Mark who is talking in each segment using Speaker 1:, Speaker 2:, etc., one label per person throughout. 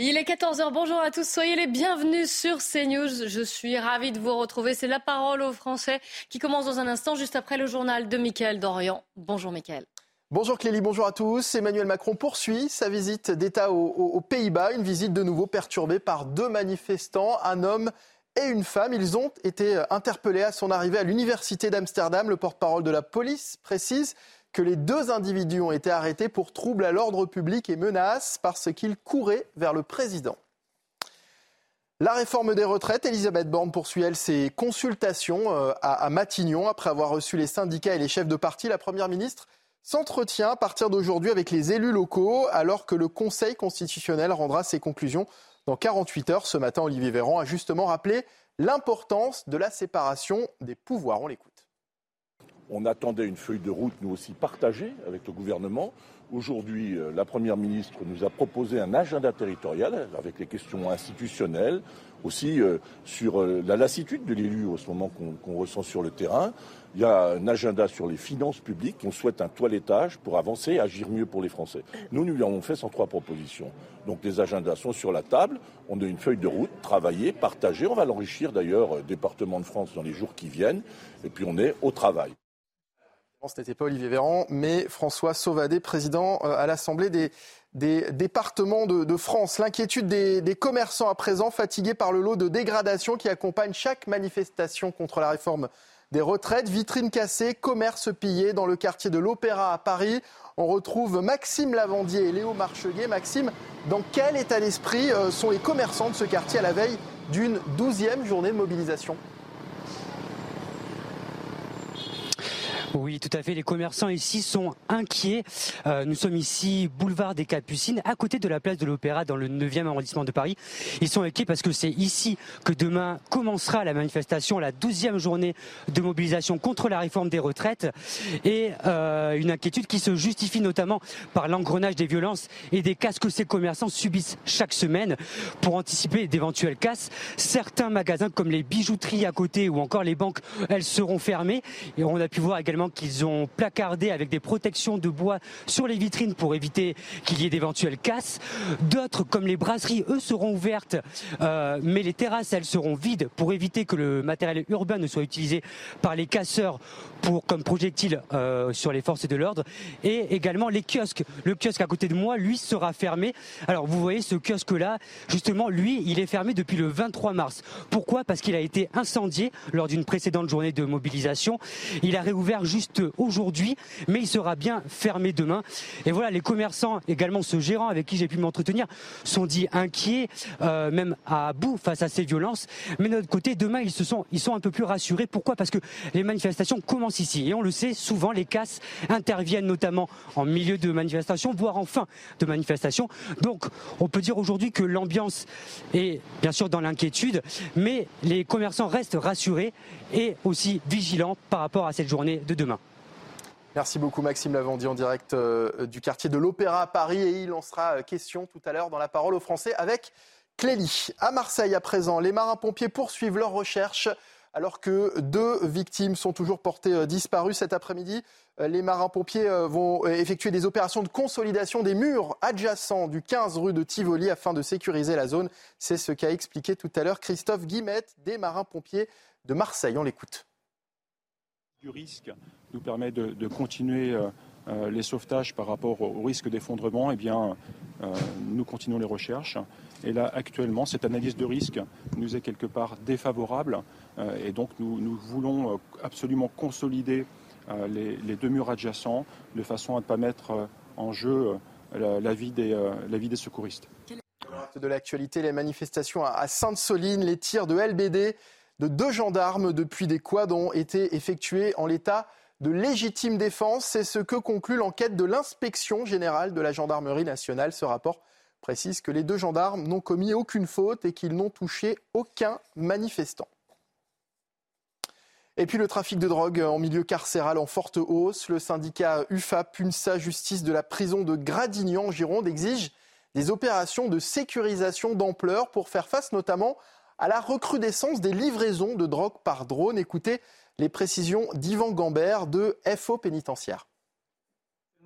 Speaker 1: Il est 14h, bonjour à tous, soyez les bienvenus sur CNews. Je suis ravie de vous retrouver. C'est la parole aux Français qui commence dans un instant, juste après le journal de Mickaël Dorian. Bonjour Mickaël.
Speaker 2: Bonjour Clélie, bonjour à tous. Emmanuel Macron poursuit sa visite d'État aux, aux Pays-Bas, une visite de nouveau perturbée par deux manifestants, un homme et une femme. Ils ont été interpellés à son arrivée à l'université d'Amsterdam. Le porte-parole de la police précise que les deux individus ont été arrêtés pour troubles à l'ordre public et menaces parce qu'ils couraient vers le président. La réforme des retraites, Elisabeth Borne poursuit, elle, ses consultations euh, à Matignon. Après avoir reçu les syndicats et les chefs de parti, la Première ministre s'entretient à partir d'aujourd'hui avec les élus locaux alors que le Conseil constitutionnel rendra ses conclusions dans 48 heures. Ce matin, Olivier Véran a justement rappelé l'importance de la séparation des pouvoirs. On.
Speaker 3: On attendait une feuille de route, nous aussi, partagée avec le gouvernement. Aujourd'hui, euh, la Première ministre nous a proposé un agenda territorial avec les questions institutionnelles, aussi euh, sur euh, la lassitude de l'élu au ce moment qu'on ressent sur le terrain. Il y a un agenda sur les finances publiques. On souhaite un toilettage pour avancer et agir mieux pour les Français. Nous, nous lui avons fait 103 propositions. Donc les agendas sont sur la table. On a une feuille de route, travaillée, partagée. On va l'enrichir d'ailleurs, département de France, dans les jours qui viennent. Et puis on est au travail.
Speaker 2: Ce n'était pas Olivier Véran, mais François Sauvadet, président à l'Assemblée des, départements de, France. L'inquiétude des, commerçants à présent, fatigués par le lot de dégradation qui accompagne chaque manifestation contre la réforme des retraites. Vitrines cassées, commerces pillés dans le quartier de l'Opéra à Paris. On retrouve Maxime Lavandier et Léo Marcheguet. Maxime, dans quel état d'esprit sont les commerçants de ce quartier à la veille d'une douzième journée de mobilisation?
Speaker 4: Oui, tout à fait. Les commerçants ici sont inquiets. Euh, nous sommes ici, boulevard des Capucines, à côté de la place de l'Opéra, dans le 9e arrondissement de Paris. Ils sont inquiets parce que c'est ici que demain commencera la manifestation, la 12e journée de mobilisation contre la réforme des retraites. Et euh, une inquiétude qui se justifie notamment par l'engrenage des violences et des casses que ces commerçants subissent chaque semaine. Pour anticiper d'éventuelles casses, certains magasins comme les bijouteries à côté ou encore les banques, elles seront fermées. On a pu voir également qu'ils ont placardé avec des protections de bois sur les vitrines pour éviter qu'il y ait d'éventuelles casses. D'autres, comme les brasseries, eux, seront ouvertes, euh, mais les terrasses, elles seront vides pour éviter que le matériel urbain ne soit utilisé par les casseurs pour, comme projectile euh, sur les forces de l'ordre. Et également les kiosques. Le kiosque à côté de moi, lui, sera fermé. Alors vous voyez ce kiosque-là, justement, lui, il est fermé depuis le 23 mars. Pourquoi? Parce qu'il a été incendié lors d'une précédente journée de mobilisation. Il a réouvert juste aujourd'hui, mais il sera bien fermé demain. Et voilà, les commerçants, également ce gérant avec qui j'ai pu m'entretenir, sont dit inquiets, euh, même à bout face à ces violences. Mais de notre côté, demain, ils se sont un peu plus rassurés. Pourquoi? Parce que les manifestations commencent ici. Et on le sait, souvent, les casses interviennent notamment en milieu de manifestation, voire en fin de manifestation. Donc, on peut dire aujourd'hui que l'ambiance est bien sûr dans l'inquiétude, mais les commerçants restent rassurés et aussi vigilants par rapport à cette journée de demain.
Speaker 2: Merci beaucoup Maxime Lavandier en direct euh, du quartier de l'Opéra à Paris et il en sera question tout à l'heure dans la parole aux Français avec Clélie. À Marseille à présent, les marins-pompiers poursuivent leurs recherches alors que deux victimes sont toujours portées euh, disparues cet après-midi. Euh, les marins-pompiers vont effectuer des opérations de consolidation des murs adjacents du 15 rue de Tivoli afin de sécuriser la zone. C'est ce qu'a expliqué tout à l'heure Christophe Guimette des marins-pompiers de Marseille. On l'écoute
Speaker 5: du risque nous permet de, continuer euh, euh, les sauvetages par rapport au risque d'effondrement, eh bien, euh, nous continuons les recherches. Et là, actuellement, cette analyse de risque nous est quelque part défavorable. Et donc, nous, voulons absolument consolider les, deux murs adjacents de façon à ne pas mettre en jeu la, la, vie des, la vie des secouristes.
Speaker 2: De l'actualité, les manifestations à Sainte-Soline, les tirs de LBD de deux gendarmes depuis des quads ont été effectués en l'état de légitime défense. C'est ce que conclut l'enquête de l'inspection générale de la gendarmerie nationale. Ce rapport précise que les deux gendarmes n'ont commis aucune faute et qu'ils n'ont touché aucun manifestant. Et puis le trafic de drogue en milieu carcéral en forte hausse. Le syndicat UFAP, UNSA Justice de la prison de Gradignan en Gironde exige des opérations de sécurisation d'ampleur pour faire face notamment à la recrudescence des livraisons de drogue par drone. Écoutez les précisions d'Yvan Gambert de FO pénitentiaire.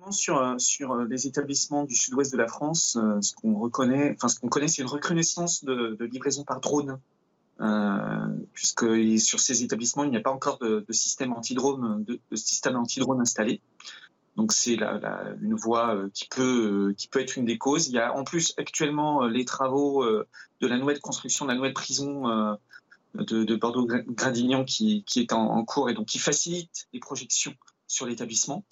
Speaker 6: Sur, sur les établissements du sud-ouest de la France, euh, ce qu'on reconnaît, enfin ce qu'on connaît, c'est une recrudescence de, de livraison par drone euh, puisque sur ces établissements, il n'y a pas encore de, système anti-drone de, système anti-drone installé. Donc c'est une voie euh, qui peut, euh, qui peut être une des causes. Il y a en plus actuellement les travaux de la nouvelle construction de la nouvelle prison de, Bordeaux-Gradignan qui, qui, est en, cours et donc qui facilite les projections sur l'établissement.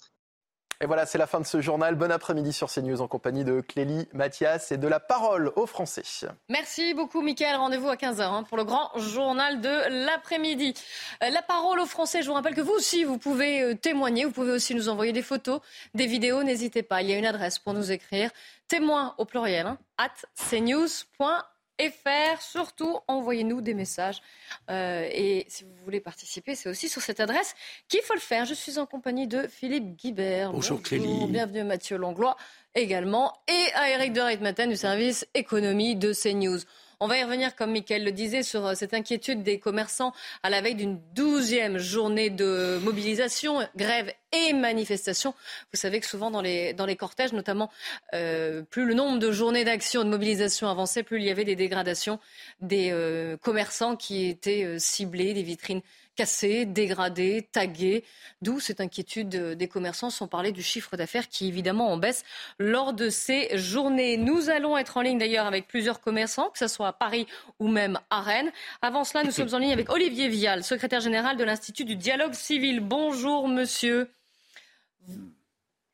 Speaker 2: Et voilà, c'est la fin de ce journal. Bon après-midi sur CNews en compagnie de Clélie Mathias et de la parole aux Français.
Speaker 1: Merci beaucoup, Mickaël. Rendez-vous à 15h hein, pour le grand journal de l'après-midi. Euh, la parole aux Français, je vous rappelle que vous aussi, vous pouvez euh, témoigner. Vous pouvez aussi nous envoyer des photos, des vidéos. N'hésitez pas. Il y a une adresse pour nous écrire. Témoin au pluriel, hein, at cnews.fr et faire. Surtout, envoyez-nous des messages. Euh, et si vous voulez participer, c'est aussi sur cette adresse qu'il faut le faire. Je suis en compagnie de Philippe Guibert.
Speaker 7: Bonjour, Clélie.
Speaker 1: Bienvenue à Mathieu Langlois également. Et à Eric de Matin du service économie de CNews. On va y revenir, comme Mickaël le disait, sur euh, cette inquiétude des commerçants à la veille d'une douzième journée de mobilisation, grève et manifestation. Vous savez que souvent dans les, dans les cortèges, notamment, euh, plus le nombre de journées d'action, de mobilisation avançait, plus il y avait des dégradations des euh, commerçants qui étaient ciblés, des vitrines cassés, dégradés, tagués. D'où cette inquiétude des commerçants sans parler du chiffre d'affaires qui évidemment en baisse lors de ces journées. Nous allons être en ligne d'ailleurs avec plusieurs commerçants, que ce soit à Paris ou même à Rennes. Avant cela, nous sommes en ligne avec Olivier Vial, secrétaire général de l'Institut du dialogue civil. Bonjour monsieur.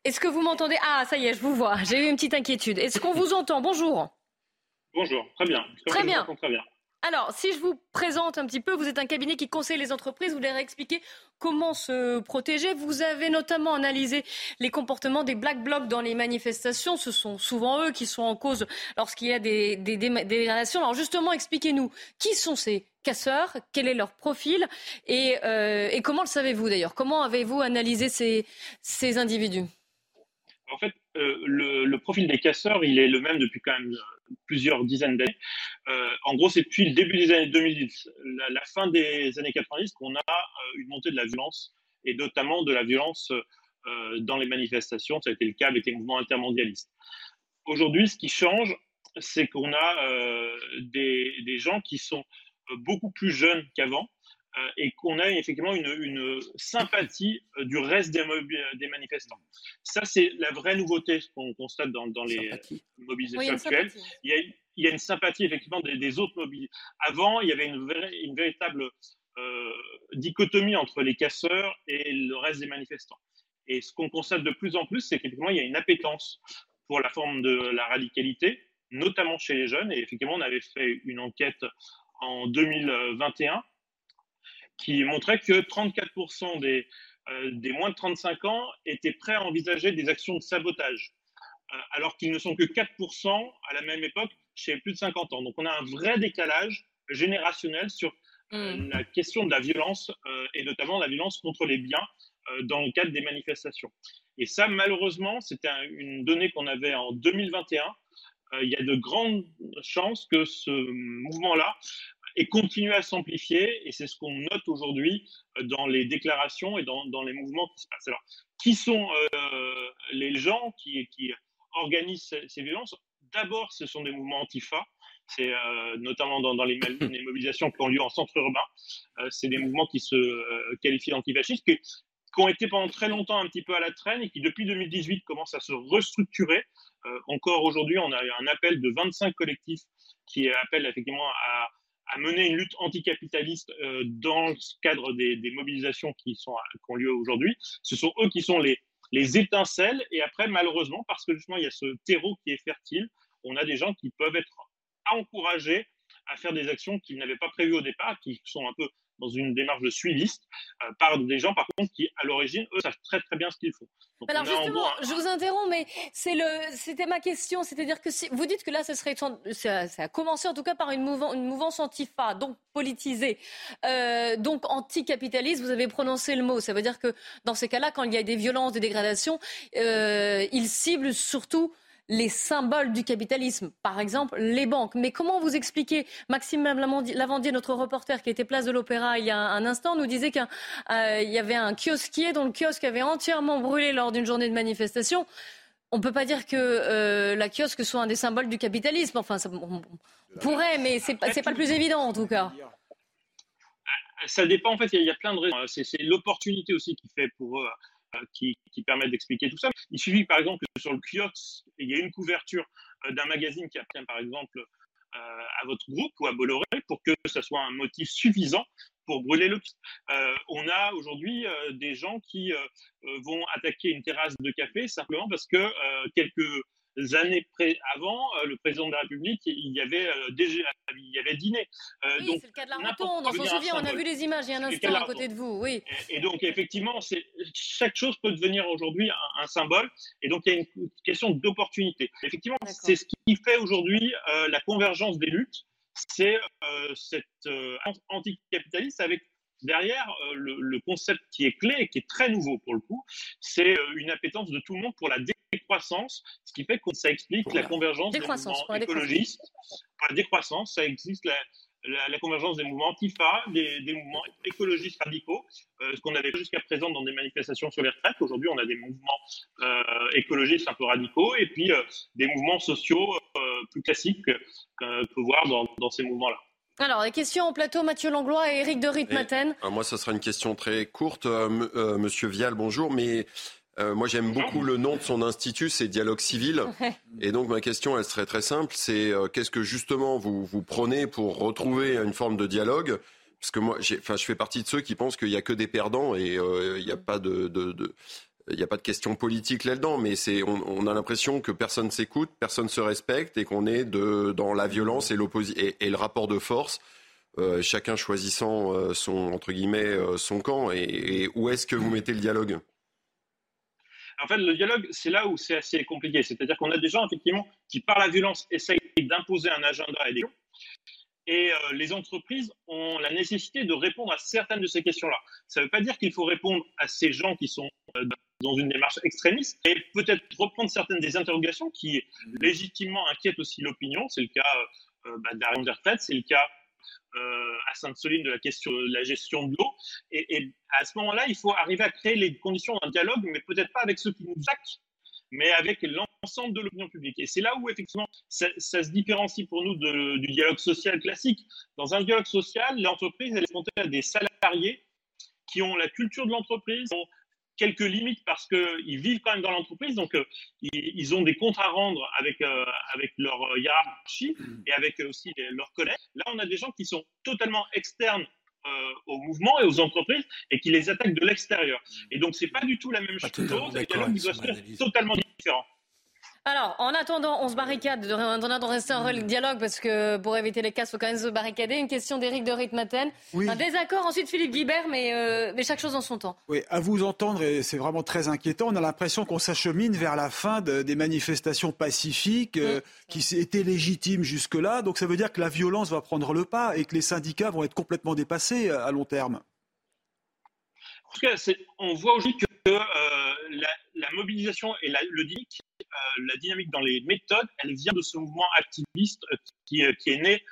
Speaker 1: Est-ce que vous m'entendez? Ah, ça y est, je vous vois. J'ai eu une petite inquiétude. Est-ce qu'on vous entend? Bonjour.
Speaker 8: Bonjour, très bien.
Speaker 1: Très bien. très bien. Alors, si je vous présente un petit peu, vous êtes un cabinet qui conseille les entreprises, vous leur expliquez comment se protéger. Vous avez notamment analysé les comportements des black blocs dans les manifestations. Ce sont souvent eux qui sont en cause lorsqu'il y a des, dégradations. Alors justement, expliquez-nous qui sont ces casseurs, quel est leur profil? Et, euh, comment le savez-vous d'ailleurs? Comment avez-vous analysé ces, individus?
Speaker 8: En fait, euh, le, profil des casseurs, il est le même depuis quand même plusieurs dizaines d'années. Euh, en gros, c'est depuis le début des années 2010, la, fin des années 90, qu'on a euh, une montée de la violence, et notamment de la violence euh, dans les manifestations. Ça a été le cas avec les mouvements intermondialistes. Aujourd'hui, ce qui change, c'est qu'on a des, des, gens qui sont beaucoup plus jeunes qu'avant, et qu'on a effectivement une, une sympathie du reste des, des manifestants. Ça, c'est la vraie nouveauté qu'on constate dans, dans les mobilisations actuelles. Il y, a, il y, a, une sympathie effectivement des, autres mobilisés. Avant, il y avait une, une véritable euh, dichotomie entre les casseurs et le reste des manifestants. Et ce qu'on constate de plus en plus, c'est qu'effectivement, il y a une appétence pour la forme de la radicalité, notamment chez les jeunes. Et effectivement, on avait fait une enquête en 2021 qui montrait que 34% des, euh, des moins de 35 ans étaient prêts à envisager des actions de sabotage, euh, alors qu'ils ne sont que 4% à la même époque chez plus de 50 ans. Donc on a un vrai décalage générationnel sur euh, mm. la question de la violence et notamment la violence contre les biens dans le cadre des manifestations. Et ça, malheureusement, c'était une donnée qu'on avait en 2021. il y a de grandes chances que ce mouvement-là et continuer à s'amplifier. Et c'est ce qu'on note aujourd'hui euh, dans les déclarations et dans, dans, les mouvements qui se passent. Alors, qui sont euh, les gens qui, qui organisent ces, violences? D'abord, ce sont des mouvements antifa. C'est euh, notamment dans, dans les, les, mobilisations qui ont lieu en centre urbain. c'est des mouvements qui se qualifient d'antifascistes, qui, qui, ont été pendant très longtemps un petit peu à la traîne et qui, depuis 2018, commencent à se restructurer. encore aujourd'hui, on a un appel de 25 collectifs qui appellent effectivement à, à mener une lutte anticapitaliste euh, dans le cadre des, mobilisations qui, sont, qui ont lieu aujourd'hui. Ce sont eux qui sont les, les étincelles. Et après, malheureusement, parce que justement, il y a ce terreau qui est fertile, on a des gens qui peuvent être encouragés à faire des actions qu'ils n'avaient pas prévues au départ, qui sont un peu dans une démarche de suiviste euh, par des gens, par contre, qui, à l'origine, eux, savent très très bien ce qu'ils font.
Speaker 1: Alors justement, je vous interromps, mais c'est le, c'était ma question, c'est-à-dire que si, vous dites que là, ça serait, ça, a commencé en tout cas par une mouvance, une mouvance antifa, donc politisée, euh, donc anticapitaliste. Vous avez prononcé le mot. Ça veut dire que dans ces cas-là, quand il y a des violences, des dégradations, euh, ils ciblent surtout les symboles du capitalisme, par exemple les banques. Mais comment vous expliquez Maxime Lavandier, notre reporter qui était place de l'Opéra il y a un instant, nous disait qu'il euh, y avait un kiosquier dont le kiosque avait entièrement brûlé lors d'une journée de manifestation. On ne peut pas dire que euh, la kiosque soit un des symboles du capitalisme. Enfin, ça, on, pourrait, mais ce n'est pas, le plus évident en tout cas
Speaker 8: ça dépend. En fait, il y, a plein de raisons. C'est l'opportunité aussi qui fait pour eux euh, qui, qui permettent d'expliquer tout ça. Il suffit par exemple que sur le kiosque, il y a une couverture euh, d'un magazine qui appartient par exemple euh, à votre groupe ou à Bolloré pour que ce soit un motif suffisant pour brûler le euh, on a aujourd'hui des gens qui vont attaquer une terrasse de café simplement parce que quelques années avant, euh, le président de la République, il y avait euh, déjà il y avait dîné.
Speaker 1: Euh, oui, c'est le cas de la rotonde. On s'en souvient, on a vu les images il y a un instant à côté de vous. Oui.
Speaker 8: Et, donc, effectivement, chaque chose peut devenir aujourd'hui un, symbole. Et donc, il y a une question d'opportunité. Effectivement, c'est ce qui fait aujourd'hui la convergence des luttes. C'est cette anticapitaliste avec derrière le, concept qui est clé et qui est très nouveau pour le coup, c'est une appétence de tout le monde pour la décroissance, ce qui fait que ça explique la convergence des mouvements écologistes. Pour la décroissance, ça existe la, convergence des mouvements antifa, des, des mouvements écologistes radicaux, euh, ce qu'on avait jusqu'à présent dans des manifestations sur les retraites. Aujourd'hui, on a des mouvements euh, écologistes un peu radicaux et puis euh, des mouvements sociaux plus classiques qu'on peut voir dans, ces mouvements-là.
Speaker 1: Alors, les questions au plateau, Mathieu Langlois et Eric de Ritmaten.
Speaker 7: moi, ce sera une question très courte. Monsieur Vial, bonjour. Mais euh, moi, j'aime beaucoup le nom de son institut, c'est Dialogue Civil. Et donc, ma question, elle serait très simple. C'est euh, qu'est-ce que justement vous, vous prenez pour retrouver une forme de dialogue? Parce que moi, enfin, je fais partie de ceux qui pensent qu'il n'y a que des perdants et euh, il n'y a pas de, de, de il n'y a pas de question politique là-dedans, mais c'est, on, a l'impression que personne s'écoute, personne se respecte et qu'on est de, dans la violence et, et, et le rapport de force, euh, chacun choisissant son entre guillemets son camp. Et, où est-ce que vous mettez le dialogue?
Speaker 8: En fait, le dialogue, c'est là où c'est assez compliqué. C'est-à-dire qu'on a des gens, effectivement, qui, par la violence, essayent d'imposer un agenda à des Et euh, les entreprises ont la nécessité de répondre à certaines de ces questions-là. Ça ne veut pas dire qu'il faut répondre à ces gens qui sont euh, dans une démarche extrémiste et peut-être reprendre certaines des interrogations qui légitimement inquiètent aussi l'opinion. C'est le cas euh, bah, d'Ariane c'est le cas euh, à Sainte-Soline de la question de la gestion de l'eau. Et, à ce moment-là, il faut arriver à créer les conditions d'un dialogue, mais peut-être pas avec ceux qui nous attaquent, mais avec l'ensemble de l'opinion publique. Et c'est là où, effectivement, ça, se différencie pour nous du dialogue social classique. Dans un dialogue social, l'entreprise, elle est montée à des salariés qui ont la culture de l'entreprise, quelques limites parce qu'ils vivent quand même dans l'entreprise, donc euh, ils, ont des comptes à rendre avec, euh, avec leur hiérarchie et avec aussi leurs collègues. Là, on a des gens qui sont totalement externes euh, au mouvement et aux entreprises et qui les attaquent de l'extérieur. Et donc, c'est pas du tout la même chose. Le dialogue doit se totalement différent.
Speaker 1: Alors, en attendant, on se barricade. On de rester en dialogue parce que pour éviter les casses, il faut quand même se barricader. Une question d'Éric de Ritmaten. Un désaccord, ensuite Philippe Guibert, mais, euh, mais chaque chose en son temps.
Speaker 9: Oui, à vous entendre, et c'est vraiment très inquiétant, on a l'impression qu'on s'achemine vers la fin des manifestations pacifiques euh, qui étaient légitimes jusque-là. Donc ça veut dire que la violence va prendre le pas et que les syndicats vont être complètement dépassés à long terme.
Speaker 8: En tout cas, on voit aujourd'hui que euh, la, mobilisation et le dynamique, euh, la dynamique dans les méthodes, elle vient de ce mouvement activiste euh, qui, qui, est né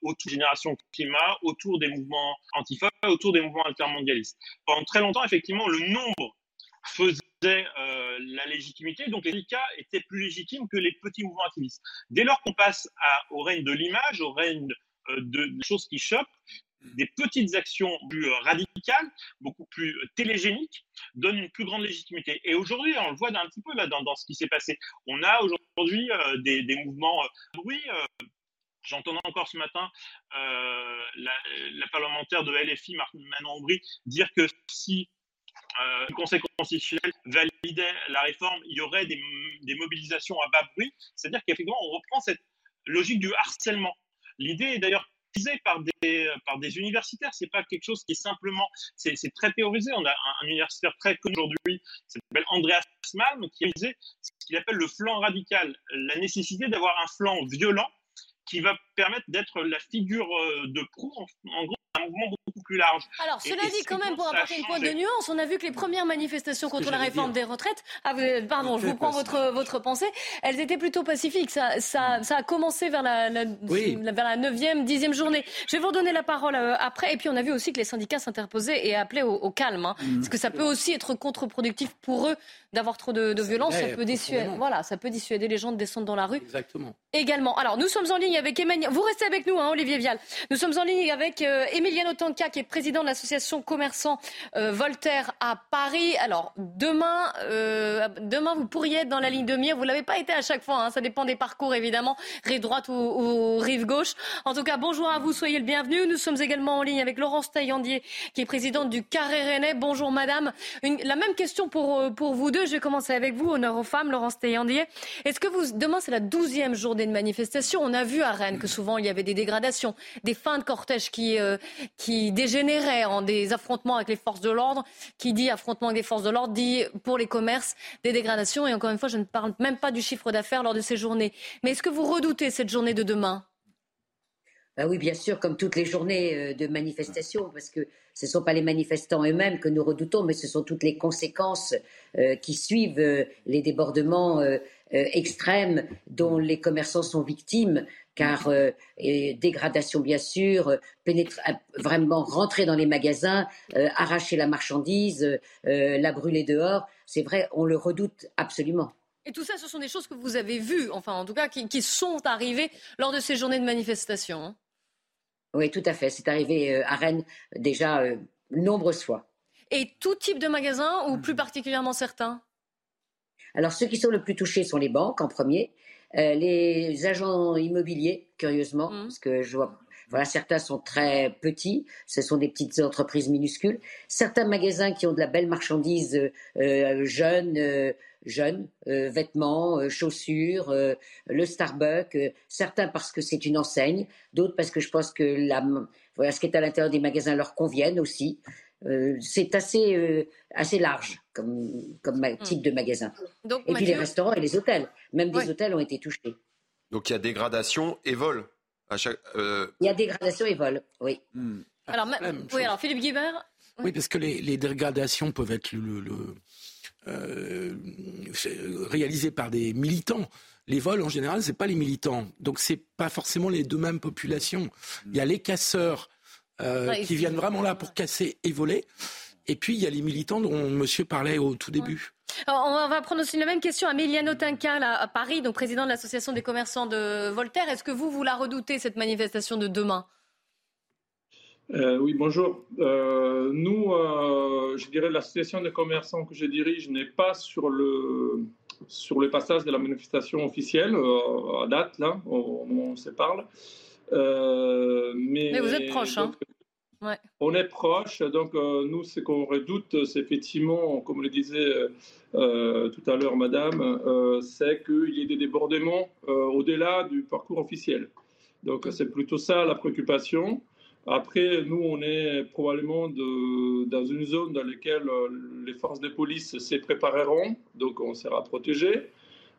Speaker 8: autour de Génération Climat, autour des mouvements antifa, autour des mouvements altermondialistes. Pendant très longtemps, effectivement, le nombre faisait la légitimité, donc les syndicats étaient plus légitimes que les petits mouvements activistes. Dès lors qu'on passe au règne de l'image, au règne de, de, choses qui choquent, des petites actions plus euh, radicales, beaucoup plus euh, télégéniques, donnent une plus grande légitimité. Et aujourd'hui, on le voit un petit peu là dans, ce qui s'est passé. On a aujourd'hui euh, des, mouvements bruit. J'entendais encore ce matin la, parlementaire de LFI, Manon Aubry, dire que si le Conseil constitutionnel validait la réforme, il y aurait des, des mobilisations à bas bruit. C'est-à-dire qu'effectivement, on reprend cette logique du harcèlement. L'idée est d'ailleurs par des, par des universitaires. C'est pas quelque chose qui est simplement, c'est très théorisé. On a un, universitaire très connu aujourd'hui, s'appelle Andreas Malm, qui a utilisé ce qu'il appelle le flanc radical, la nécessité d'avoir un flanc violent qui va permettre d'être la figure euh, de proue, en gros, mouvement beaucoup plus large.
Speaker 1: Alors, cela dit, quand même, pour apporter une pointe de nuance, on a vu que les premières manifestations contre la réforme des retraites, ah, pardon, je vous prends votre, votre pensée, elles étaient plutôt pacifiques. Ça, ça, ça a commencé vers la, la, vers la 9e, 10e journée. Je vais vous redonner la parole euh, après. Et puis, on a vu aussi que les syndicats s'interposaient et appelaient au, calme. Hein, mmh. Parce que ça peut aussi être contre-productif pour eux d'avoir trop de, de violence. Ça peut, dissuader, voilà, ça peut dissuader les gens de descendre dans la rue.
Speaker 10: Exactement.
Speaker 1: Également. Alors, nous sommes en ligne avec Emmanuel. Vous restez avec nous, hein, Olivier Vial. Nous sommes en ligne avec euh, Emiliano Tanca, qui est président de l'association commerçant euh, Voltaire à Paris. Alors, demain, euh, demain, vous pourriez être dans la ligne de mire. Vous l'avez pas été à chaque fois. Hein. Ça dépend des parcours, évidemment, rive droite ou, rive gauche. En tout cas, bonjour à vous. Soyez le bienvenu. Nous sommes également en ligne avec Laurence Taillandier, qui est présidente du Carré Rennais. Bonjour, madame. la même question pour, pour vous deux. Je vais commencer avec vous. Honneur aux femmes, Laurence Taillandier. Est-ce que vous, demain, c'est la douzième journée de manifestation? On a vu à Rennes que souvent, il y avait des dégradations, des fins de cortège qui, euh, qui dégénéraient en des affrontements avec les forces de l'ordre. Qui dit affrontement avec les forces de l'ordre dit pour les commerces des dégradations. Et encore une fois, je ne parle même pas du chiffre d'affaires lors de ces journées. Mais est-ce que vous redoutez cette journée de demain?
Speaker 11: Ben oui, bien sûr, comme toutes les journées euh, de manifestation, parce que ce ne sont pas les manifestants eux-mêmes que nous redoutons, mais ce sont toutes les conséquences euh, qui suivent les débordements extrêmes dont les commerçants sont victimes car euh, dégradation bien sûr, euh, pénétrer, euh, vraiment rentrer dans les magasins, arracher la marchandise, la brûler dehors, c'est vrai, on le redoute absolument.
Speaker 1: Et tout ça, ce sont des choses que vous avez vues, enfin en tout cas, qui, sont arrivées lors de ces journées de manifestation. Hein.
Speaker 11: Oui, tout à fait. C'est arrivé à Rennes déjà nombreuses fois.
Speaker 1: Et tout type de magasin ou plus particulièrement certains?
Speaker 11: Alors ceux qui sont le plus touchés sont les banques en premier, euh, les agents immobiliers, curieusement, mmh. parce que je vois, voilà, certains sont très petits, ce sont des petites entreprises minuscules. Certains magasins qui ont de la belle marchandise euh, jeune, euh, jeunes, vêtements, chaussures, le Starbucks. certains parce que c'est une enseigne, d'autres parce que je pense que la, voilà, ce qui est à l'intérieur des magasins leur conviennent aussi. Euh, c'est assez, euh, assez large comme, comme hmm. type de magasin. et puis les restaurants et les hôtels. Même des hôtels ont été touchés.
Speaker 7: Donc il y a dégradation et vol. À chaque,
Speaker 11: euh, Il y a dégradation et vol, oui.
Speaker 1: Hmm. Alors, oui, alors Philippe Guibert
Speaker 10: Oui, parce que les, dégradations peuvent être le, réalisées par des militants. Les vols, en général, ce n'est pas les militants. Donc, ce n'est pas forcément les deux mêmes populations. Il y a les casseurs euh, qui viennent vraiment là pour casser et voler. Et puis, il y a les militants dont monsieur parlait au tout début.
Speaker 1: on va prendre aussi la même question à Méliano Tinca, à Paris, donc président de l'association des commerçants de Voltaire. Est-ce que vous, vous la redoutez, cette manifestation de demain?
Speaker 12: Euh, oui, bonjour. Euh, nous, je dirais l'association des commerçants que je dirige n'est pas sur le, sur le passage de la manifestation officielle à date, là, au moment où on se parle.
Speaker 1: mais, vous êtes proche, hein
Speaker 12: on est proche, donc euh, nous, ce qu'on redoute, c'est effectivement, comme le disait euh, euh, tout à l'heure Madame, c'est qu'il y ait des débordements au-delà du parcours officiel. Donc c'est plutôt ça la préoccupation. Après, nous, on est probablement dans une zone dans laquelle les forces de police se prépareront, donc on sera protégé.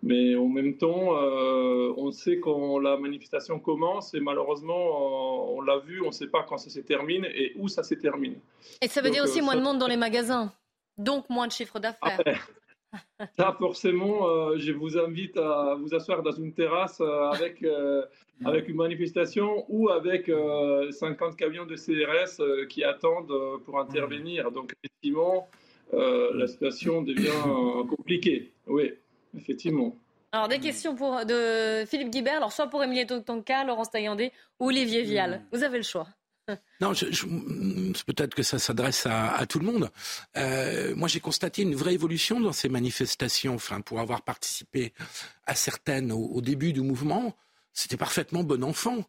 Speaker 12: Mais en même temps, euh, on sait quand la manifestation commence et malheureusement, on, l'a vu, on ne sait pas quand ça se termine et où ça se termine.
Speaker 1: Et ça veut dire aussi euh, moins de monde dans les magasins, donc moins de chiffre d'affaires.
Speaker 12: ça, forcément, euh, je vous invite à vous asseoir dans une terrasse avec, avec une manifestation ou avec 50 camions de CRS qui attendent pour intervenir. Donc, effectivement, la situation devient compliquée. Oui effectivement.
Speaker 1: Alors, des questions pour, de Philippe Guibert, alors soit pour Emilie Tonka, Laurence Taillandé ou Olivier Vial. Hmm. Vous avez le choix.
Speaker 10: Non, peut-être que ça s'adresse à, tout le monde. Euh, moi, j'ai constaté une vraie évolution dans ces manifestations. Enfin, pour avoir participé à certaines au début du mouvement, c'était parfaitement bon enfant.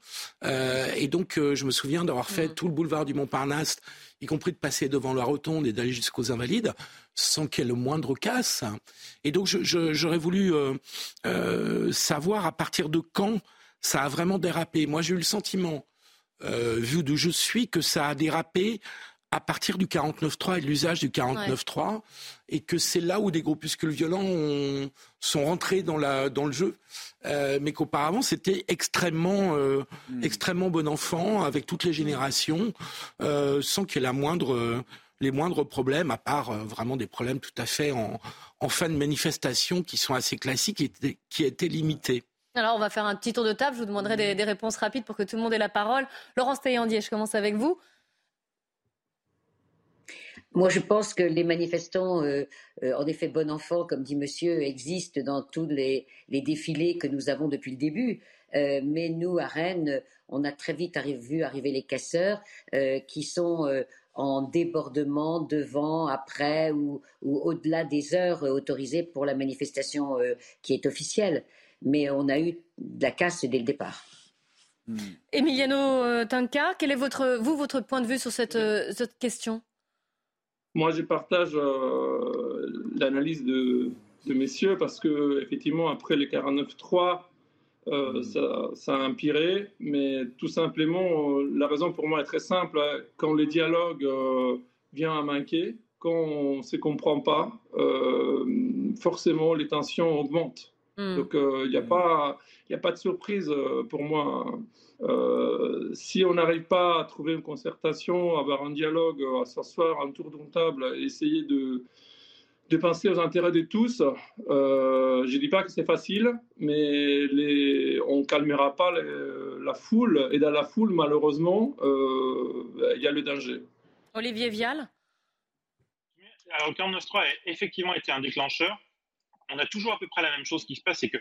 Speaker 10: Euh, et donc, euh, je me souviens d'avoir fait mm. tout le boulevard du Montparnasse, y compris de passer devant la rotonde et d'aller jusqu'aux Invalides, sans qu'il y ait le moindre casse. Et donc, j'aurais voulu euh, savoir à partir de quand ça a vraiment dérapé. Moi, j'ai eu le sentiment vu d'où je suis, que ça a dérapé à partir du 49.3 et de l'usage du 49.3, et que c'est là où des groupuscules violents sont rentrés dans, la, dans le jeu, euh, mais qu'auparavant c'était extrêmement, euh, hmm. extrêmement bon enfant avec toutes les générations, euh, sans qu'il y ait la moindre, les moindres problèmes, à part vraiment des problèmes tout à fait en, en fin de manifestation qui sont assez classiques et qui étaient limités.
Speaker 1: Alors, on va faire un petit tour de table. Je vous demanderai des, des réponses rapides pour que tout le monde ait la parole. Laurence Taillandier, je commence avec vous.
Speaker 11: Moi, je pense que les manifestants, euh, euh, en effet, bon enfant, comme dit monsieur, existent dans tous les, défilés que nous avons depuis le début. Euh, mais nous, à Rennes, on a très vite vu arriver les casseurs qui sont en débordement devant, après ou, au-delà des heures autorisées pour la manifestation qui est officielle. Mais on a eu de la casse dès le départ.
Speaker 1: Emiliano Tanca, quel est votre, vous, votre point de vue sur cette question?
Speaker 12: Moi, je partage euh, l'analyse de, messieurs parce que effectivement, après les 49.3, euh, ça, ça, a empiré, mais tout simplement, euh, la raison pour moi est très simple. Hein. Quand le dialogue vient à manquer, quand on ne se comprend pas, forcément les tensions augmentent. Hmm. Donc il n'y a, pas, a pas de surprise pour moi. Euh, si on n'arrive pas à trouver une concertation, à avoir un dialogue, à s'asseoir un tour d'une table, à essayer de, de penser aux intérêts de tous, euh, je ne dis pas que c'est facile, mais les, on ne calmera pas la foule. Et dans la foule, malheureusement, euh, il y a le danger.
Speaker 1: Olivier Vial?
Speaker 8: Alors, le 49.3 a effectivement été un déclencheur. On a toujours à peu près la même chose qui se passe, c'est que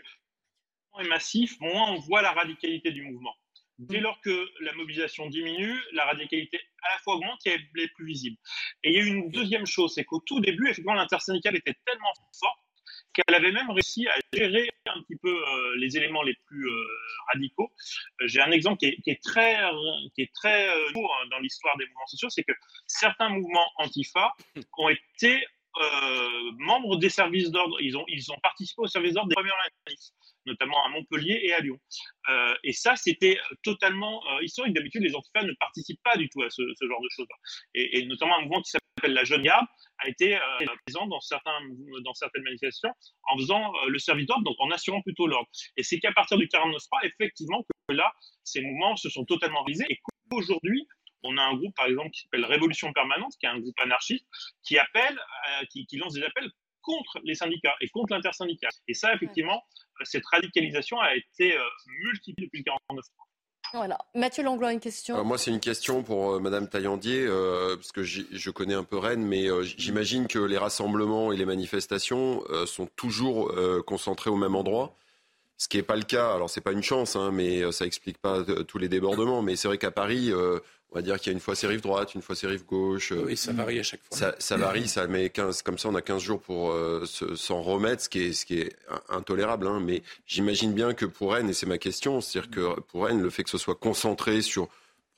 Speaker 8: moins est massif, moins on voit la radicalité du mouvement. Dès lors que la mobilisation diminue, la radicalité à la fois augmente et elle est plus visible. Et il y a une deuxième chose, c'est qu'au tout début, effectivement, l'intersyndicale était tellement forte qu'elle avait même réussi à gérer un petit peu euh, les éléments les plus euh, radicaux. Euh, j'ai un exemple qui est, très, qui est très lourd dans l'histoire des mouvements sociaux, c'est que certains mouvements antifa ont été membres des services d'ordre. Ils ont, participé au service d'ordre des premières années notamment à Montpellier et à Lyon. Euh, et ça, c'était totalement euh, historique. D'habitude, les antifas ne participent pas du tout à ce, genre de choses. Et, notamment un mouvement qui s'appelle la Jeune Garde a été euh, présent dans, certaines manifestations en faisant le service d'ordre, donc en assurant plutôt l'ordre. Et c'est qu'à partir du 49 effectivement, que là, ces mouvements se sont totalement réalisés et qu'aujourd'hui, on a un groupe, par exemple, qui s'appelle Révolution Permanente, qui est un groupe anarchiste, qui appelle, qui, qui, lance des appels contre les syndicats et contre l'intersyndical. Et ça, effectivement, cette radicalisation a été euh, multipliée depuis le 49
Speaker 1: voilà. Mathieu Langlois, une question.
Speaker 7: moi, c'est une question pour euh, Madame Taillandier, euh, parce que je connais un peu Rennes, mais j'imagine que les rassemblements et les manifestations sont toujours concentrés au même endroit. Ce qui n'est pas le cas, alors c'est pas une chance, hein, mais ça explique pas tous les débordements. Mais c'est vrai qu'à Paris, on va dire qu'il y a une fois c'est rive droite, une fois c'est rive gauche.
Speaker 10: Oui, ça varie à chaque fois.
Speaker 7: Ça, varie, ça met 15, comme ça on a 15 jours pour euh, s'en remettre, ce qui est, ce qui est intolérable. Hein. mais j'imagine bien que pour Rennes, et c'est ma question, c'est-à-dire que pour Rennes, le fait que ce soit concentré sur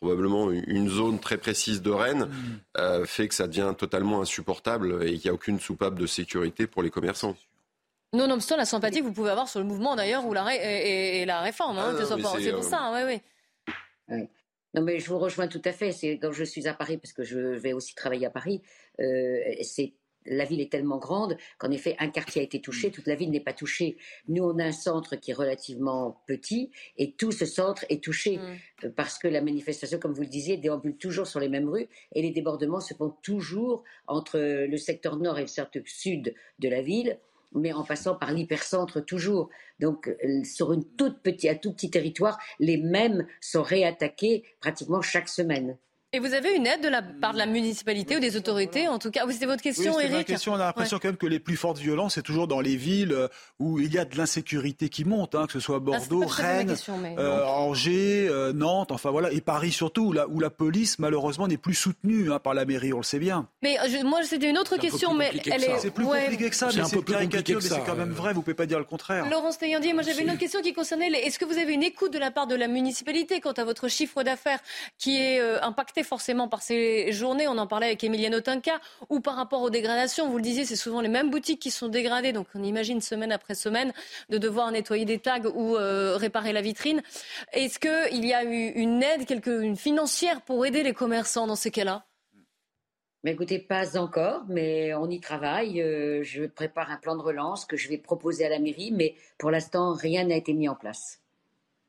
Speaker 7: probablement une zone très précise de Rennes mm. euh, fait que ça devient totalement insupportable et qu'il n'y a aucune soupape de sécurité pour les commerçants.
Speaker 1: Nonobstant la sympathie que vous pouvez avoir sur le mouvement d'ailleurs ou la, et, la réforme, hein, ah c'est pour euh, ça, oui,
Speaker 11: oui. Non, mais je vous rejoins tout à fait. C'est quand je suis à Paris, parce que je vais aussi travailler à Paris, euh, c'est la ville est tellement grande qu'en effet, un quartier a été touché, toute la ville n'est pas touchée. Nous, on a un centre qui est relativement petit et tout ce centre est touché mm. euh, parce que la manifestation, comme vous le disiez, déambule toujours sur les mêmes rues et les débordements se font toujours entre le secteur nord et le secteur sud de la ville mais en passant par l'hypercentre toujours. Donc, euh, sur une toute petite, un tout petit territoire, les mêmes sont réattaqués pratiquement chaque semaine.
Speaker 1: Et vous avez une aide de la part de la municipalité ou des autorités, en tout cas? Oui, c'était votre question,
Speaker 9: oui,
Speaker 1: Eric.
Speaker 9: question. On a l'impression quand même que les plus fortes violences, c'est toujours dans les villes euh, où il y a de l'insécurité qui monte, hein, que ce soit ah, Bordeaux, Rennes, euh, Angers, euh, Nantes, enfin voilà, et Paris surtout, où la, où la police malheureusement n'est plus soutenue hein, par la mairie, on le sait bien.
Speaker 1: Mais moi, c'était une autre question, mais elle est.
Speaker 9: C'est plus compliqué que ça, mais c'est caricature, mais c'est quand même vrai. Vous pouvez pas dire le contraire.
Speaker 1: Laurence Taillandier, moi j'avais une autre question qui concernait. Est-ce que vous avez une écoute de la part de la municipalité quant à votre chiffre d'affaires qui est impacté forcément par ces journées. On en parlait avec Emiliano Tinca ou par rapport aux dégradations. Vous le disiez, c'est souvent les mêmes boutiques qui sont dégradées. Donc on imagine semaine après semaine de devoir nettoyer des tags ou euh, réparer la vitrine. Est-ce qu'il y a eu une aide, quelque, une financière pour aider les commerçants dans ces cas-là?
Speaker 11: Mais écoutez, pas encore, mais on y travaille. Euh, je prépare un plan de relance que je vais proposer à la mairie, mais pour l'instant, rien n'a été mis en place.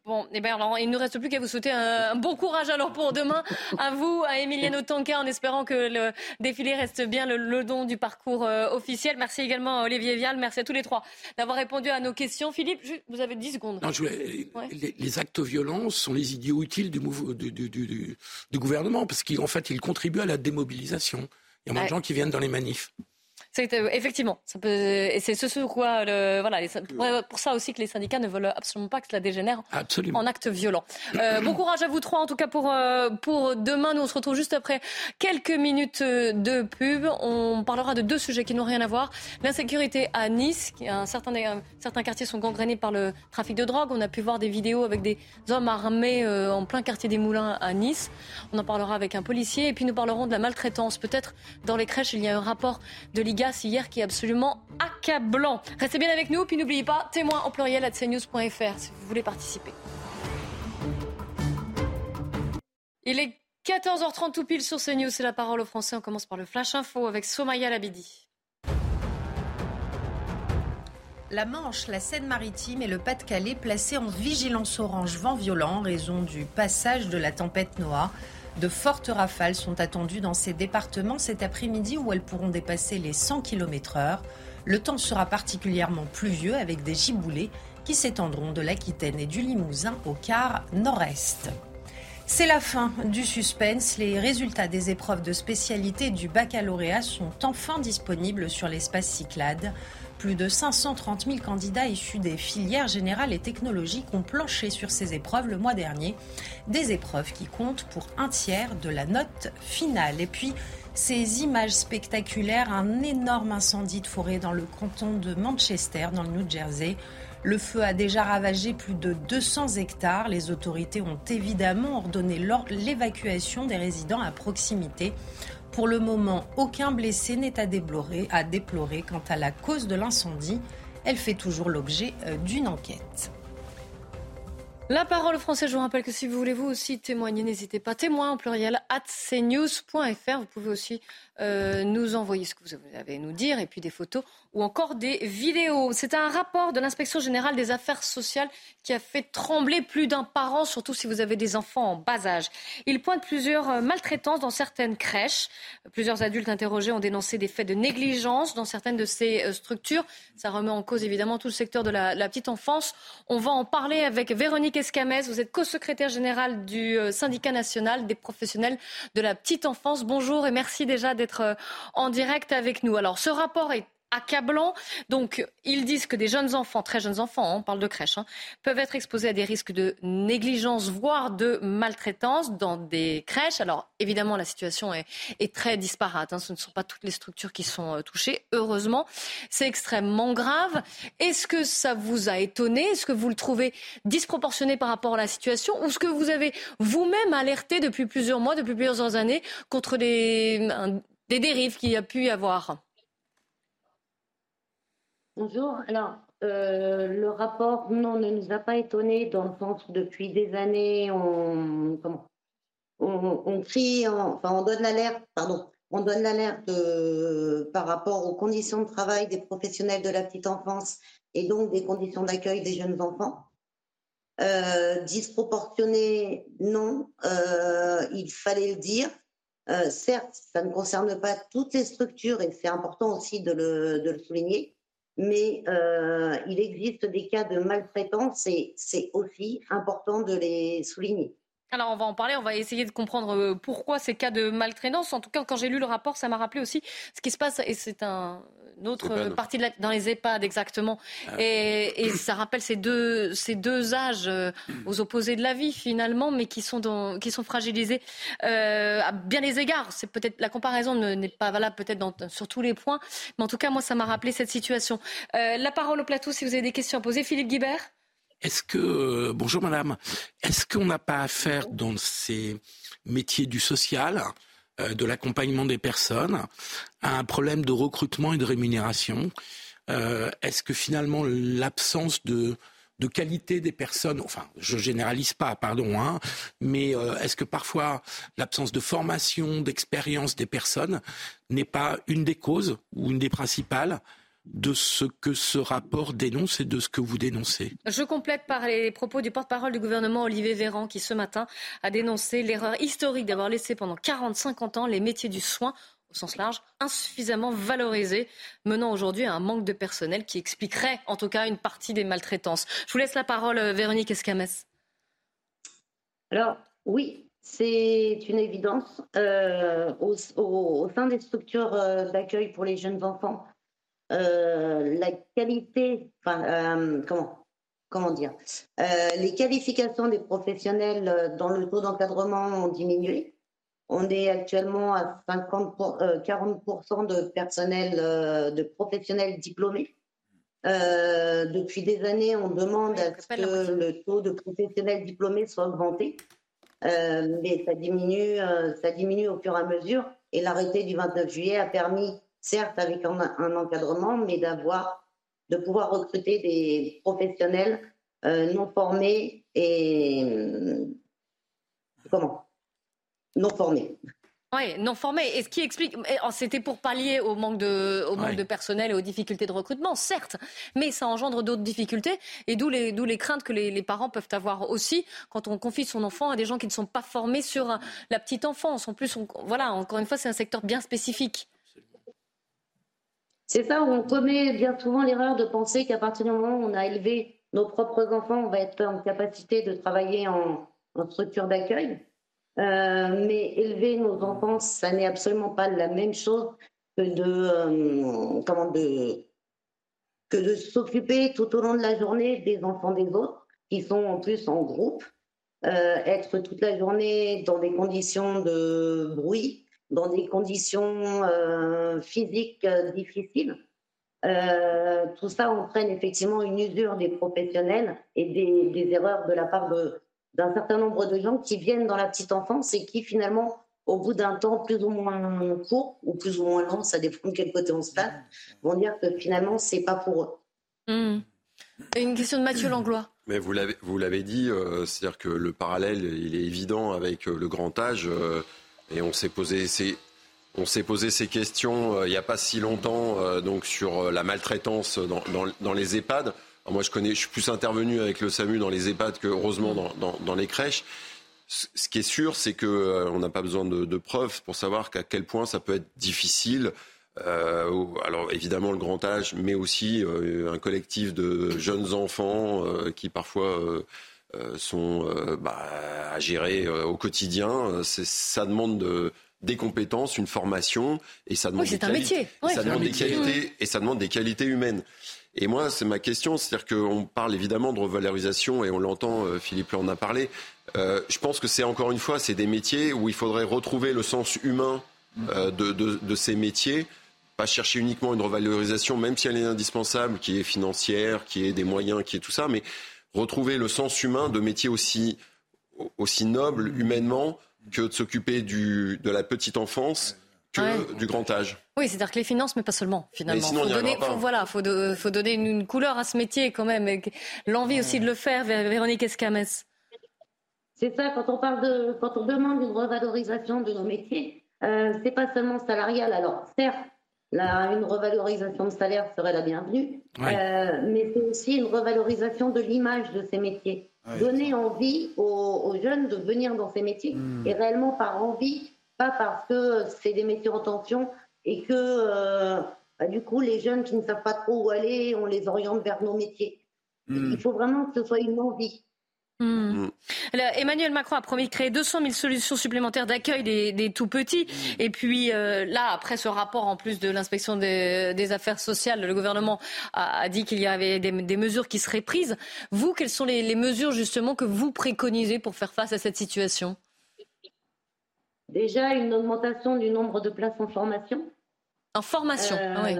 Speaker 1: Bon, eh bien, alors, il ne nous reste plus qu'à vous souhaiter un, bon courage alors pour demain. À vous, à Emiliano Tanca, en espérant que le défilé reste bien le, le don du parcours euh, officiel. Merci également à Olivier Vial. Merci à tous les trois d'avoir répondu à nos questions. Philippe, vous avez 10 secondes.
Speaker 10: Non, je les, actes violents sont les idiots utiles du, du, du, du gouvernement parce qu'en fait, ils contribuent à la démobilisation. Il y a moins de gens qui viennent dans les manifs.
Speaker 1: Euh, effectivement, ça peut, et c'est ce sur quoi, le, voilà, pour ça aussi que les syndicats ne veulent absolument pas que cela dégénère en actes violents. Euh, bon courage à vous trois, en tout cas pour euh, pour demain. Nous on se retrouve juste après quelques minutes de pub. On parlera de deux sujets qui n'ont rien à voir l'insécurité à Nice, un certain certains quartiers sont gangrénés par le trafic de drogue. On a pu voir des vidéos avec des hommes armés en plein quartier des Moulins à Nice. On en parlera avec un policier et puis nous parlerons de la maltraitance. Peut-être dans les crèches il y a un rapport de l'IGA hier qui est absolument accablant. Restez bien avec nous, puis n'oubliez pas, témoin au pluriel à cnews.fr si vous voulez participer. Il est 14h30 tout pile sur CNews, c'est la parole aux Français. On commence par le Flash Info avec Somaya Labidi.
Speaker 13: La Manche, la Seine-Maritime et le Pas-de-Calais placés en vigilance orange vent violent en raison du passage de la tempête Noah. De fortes rafales sont attendues dans ces départements cet après-midi où elles pourront dépasser les 100 km/h. Le temps sera particulièrement pluvieux avec des giboulées qui s'étendront de l'Aquitaine et du Limousin au quart nord-est. C'est la fin du suspense. Les résultats des épreuves de spécialité du baccalauréat sont enfin disponibles sur l'espace Cyclade. Plus de 530 000 candidats issus des filières générales et technologiques ont planché sur ces épreuves le mois dernier. Des épreuves qui comptent pour un tiers de la note finale. Et puis, ces images spectaculaires, un énorme incendie de forêt dans le canton de Manchester, dans le New Jersey. Le feu a déjà ravagé plus de 200 hectares. Les autorités ont évidemment ordonné l'évacuation des résidents à proximité. Pour le moment, aucun blessé n'est à déplorer, quant à la cause de l'incendie. Elle fait toujours l'objet euh, d'une enquête.
Speaker 1: La parole au français, je vous rappelle que si vous voulez vous aussi témoigner, n'hésitez pas. Témoin en pluriel at cnews.fr. Vous pouvez aussi euh, nous envoyer ce que vous avez à nous dire et puis des photos ou encore des vidéos. C'est un rapport de l'inspection générale des affaires sociales qui a fait trembler plus d'un parent, surtout si vous avez des enfants en bas âge. Il pointe plusieurs euh, maltraitances dans certaines crèches. Plusieurs adultes interrogés ont dénoncé des faits de négligence dans certaines de ces euh, structures. Ça remet en cause évidemment tout le secteur de la petite enfance. On va en parler avec Véronique Vous êtes co-secrétaire générale du syndicat national des professionnels de la petite enfance. Bonjour et merci déjà d'être euh, en direct avec nous. Alors, ce rapport est accablant. Donc, ils disent que des jeunes enfants, très jeunes enfants, hein, on parle de crèche, hein, peuvent être exposés à des risques de négligence, voire de maltraitance dans des crèches. Alors, évidemment, la situation est, très disparate. Hein. Ce ne sont pas toutes les structures qui sont euh, touchées. Heureusement, c'est extrêmement grave. Est-ce que ça vous a étonné? Est-ce que vous le trouvez disproportionné par rapport à la situation? Ou est-ce que vous avez vous-même alerté depuis plusieurs mois, depuis plusieurs années, contre des, des dérives qu'il y a pu y avoir?
Speaker 14: Bonjour. Alors, euh, le rapport, non, ne nous a pas étonnés dans le sens depuis des années, on, crie, enfin, on donne l'alerte, pardon, on donne l'alerte par rapport aux conditions de travail des professionnels de la petite enfance et donc des conditions d'accueil des jeunes enfants. Euh, disproportionné, non, euh, il fallait le dire. certes, ça ne concerne pas toutes les structures et c'est important aussi de le souligner mais euh, il existe des cas de maltraitance et c'est aussi important de les souligner.
Speaker 1: Alors on va en parler, on va essayer de comprendre euh, pourquoi ces cas de maltraitance. En tout cas, quand j'ai lu le rapport, ça m'a rappelé aussi ce qui se passe, et c'est un, une autre partie de dans les EHPAD exactement. Ah. Et, ça rappelle ces deux, ces deux âges euh, aux opposés de la vie finalement, mais qui sont, dans, qui sont fragilisés euh, à bien des égards. C'est peut-être la comparaison n'est pas valable peut-être sur tous les points, mais en tout cas moi ça m'a rappelé cette situation. la parole au plateau si vous avez des questions à poser, Philippe Guibert.
Speaker 10: Est-ce que, euh, bonjour madame, est-ce qu'on n'a pas affaire dans ces métiers du social, euh, de l'accompagnement des personnes, à un problème de recrutement et de rémunération euh, Est-ce que finalement l'absence de, de qualité des personnes, enfin, je généralise pas, pardon, hein, mais est-ce que parfois l'absence de formation, d'expérience des personnes n'est pas une des causes ou une des principales de ce que ce rapport dénonce et de ce que vous dénoncez.
Speaker 1: Je complète par les propos du porte-parole du gouvernement Olivier Véran qui ce matin a dénoncé l'erreur historique d'avoir laissé pendant 40-50 ans les métiers du soin au sens large, insuffisamment valorisés, menant aujourd'hui à un manque de personnel qui expliquerait en tout cas une partie des maltraitances. Je vous laisse la parole, euh, Véronique Escamès.
Speaker 14: Alors, oui, c'est une évidence. Euh, au, au, sein des structures euh, d'accueil pour les jeunes enfants, euh, la qualité, enfin, euh, comment, comment dire, euh, les qualifications des professionnels dans le taux d'encadrement ont diminué. On est actuellement à 50 40% de personnel, de professionnels diplômés. depuis des années, on demande à ce que le taux de professionnels diplômés soit augmenté, mais ça diminue, ça diminue au fur et à mesure. Et l'arrêté du 29 juillet a permis certes avec un, encadrement, mais d'avoir, de pouvoir recruter des professionnels euh, non formés et euh, comment? Non formés.
Speaker 1: Oui, non formés. Et ce qui explique, oh, c'était pour pallier au manque de, au manque de personnel et aux difficultés de recrutement, certes, mais ça engendre d'autres difficultés, et d'où les, d'où les craintes que les, les, parents peuvent avoir aussi quand on confie son enfant à des gens qui ne sont pas formés sur la petite enfance. En plus, voilà, encore une fois, c'est un secteur bien spécifique.
Speaker 14: C'est ça, où on commet bien souvent l'erreur de penser qu'à partir du moment où on a élevé nos propres enfants, on va être en capacité de travailler en, structure d'accueil. Euh, mais élever nos enfants, ça n'est absolument pas la même chose que de, euh, que de s'occuper tout au long de la journée des enfants des autres, qui sont en plus en groupe, euh, être toute la journée dans des conditions de bruit, dans des conditions euh, physiques euh, difficiles. Euh, tout ça entraîne effectivement une usure des professionnels et des, des erreurs de la part d'un certain nombre de gens qui viennent dans la petite enfance et qui finalement, au bout d'un temps plus ou moins court ou plus ou moins long, ça dépend de quel côté on se passe, vont dire que finalement c'est pas pour eux.
Speaker 1: Mmh. Une question de Mathieu Langlois.
Speaker 7: Mais vous l'avez, vous l'avez dit, c'est-à-dire que le parallèle, il est évident avec le grand âge. Et on s'est posé ces, on s'est posé ces questions euh, il n'y a pas si longtemps euh, donc sur euh, la maltraitance dans, dans, les EHPAD. moi, je connais, je suis plus intervenu avec le SAMU dans les EHPAD que heureusement dans, dans les crèches. Ce qui est sûr, c'est que on n'a pas besoin de, preuves pour savoir qu'à quel point ça peut être difficile. Alors évidemment le grand âge, mais aussi un collectif de jeunes enfants qui parfois sont euh, bah, à gérer euh, au quotidien. Ça demande de, des compétences, une formation, et ça demande, des, qualités, ça demande des qualités et ça demande des qualités humaines. Et moi, c'est ma question, c'est-à-dire qu'on parle évidemment de revalorisation et on l'entend, Philippe en a parlé. Euh, je pense que c'est encore une fois, c'est des métiers où il faudrait retrouver le sens humain euh, de, de, de, ces métiers, pas chercher uniquement une revalorisation, même si elle est indispensable, qui est financière, qui est des moyens, qui est tout ça, mais retrouver le sens humain de métiers aussi, aussi nobles humainement que de s'occuper de la petite enfance que du grand âge.
Speaker 1: Oui, c'est-à-dire que les finances, mais pas seulement, finalement. Il faut, donner, faut, voilà, faut, faut donner une, couleur à ce métier quand même, l'envie aussi de le faire, Véronique Escamès.
Speaker 14: C'est ça, quand on parle de, quand on demande une revalorisation de nos métiers, euh, c'est pas seulement salarial. Alors, certes, une revalorisation de salaire serait la bienvenue, euh, mais c'est aussi une revalorisation de l'image de ces métiers. Donner envie aux, jeunes de venir dans ces métiers, hmm. et réellement par envie, pas parce que c'est des métiers en tension et que euh, bah, du coup les jeunes qui ne savent pas trop où aller, on les oriente vers nos métiers. Hmm. Il faut vraiment que ce soit une envie.
Speaker 1: Hmm. Mm. Emmanuel Macron a promis de créer 200 000 solutions supplémentaires d'accueil des, tout petits. Mm. Et puis euh, là, après ce rapport, en plus de l'inspection des, affaires sociales, le gouvernement a, dit qu'il y avait des, mesures qui seraient prises. Vous, quelles sont les, mesures justement que vous préconisez pour faire face à cette situation?
Speaker 14: Déjà, une augmentation du nombre de places en formation.
Speaker 1: En formation, euh, oui.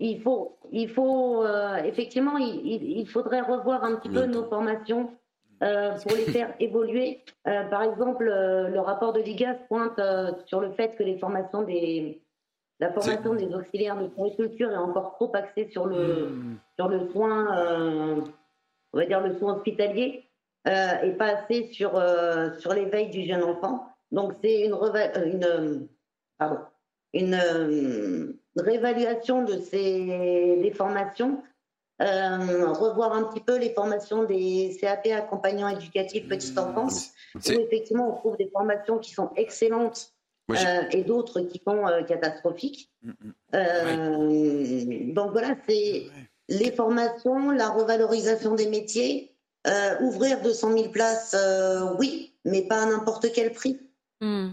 Speaker 14: Il faut, il faut euh, effectivement, il, faudrait revoir un petit peu nos formations euh, pour les faire évoluer. Euh, par exemple, le rapport de l'IGAS pointe sur le fait que les formations des, la formation des auxiliaires de puriculture est encore trop axée sur le, hmm. sur le soin, on va dire le soin hospitalier, et pas assez sur, sur l'éveil du jeune enfant. Donc c'est une, une, pardon, une réévaluation de ces des formations, euh, revoir un petit peu les formations des CAP accompagnants éducatifs petite enfance, où effectivement on trouve des formations qui sont excellentes euh, et d'autres qui sont euh, catastrophiques. Mm, mm. Donc voilà, c'est les formations, la revalorisation des métiers, ouvrir 200 000 places, oui, mais pas à n'importe quel prix.
Speaker 1: Mm.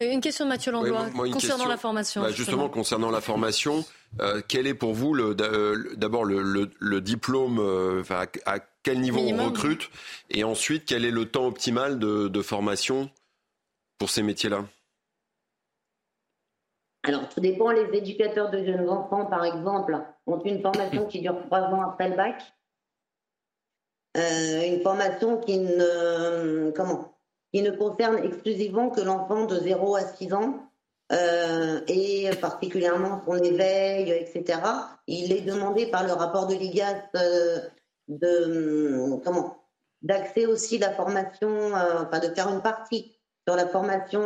Speaker 1: Une question de Mathieu Langlois concernant la formation.
Speaker 7: Bah, justement. concernant la formation, euh, quel est pour vous euh, d'abord le, diplôme, euh, à, quel niveau on recrute, et ensuite quel est le temps optimal de, formation pour ces métiers-là?
Speaker 14: Alors, tout dépend. Les éducateurs de jeunes enfants, par exemple, ont une formation qui dure trois ans après le bac. une formation qui ne. Comment? Qui ne concerne exclusivement que l'enfant de 0 à 6 ans, euh, et particulièrement son éveil, etc. Il est demandé par le rapport de l'IGAS euh, de comment d'accès aussi la formation, euh, enfin de faire une partie sur la formation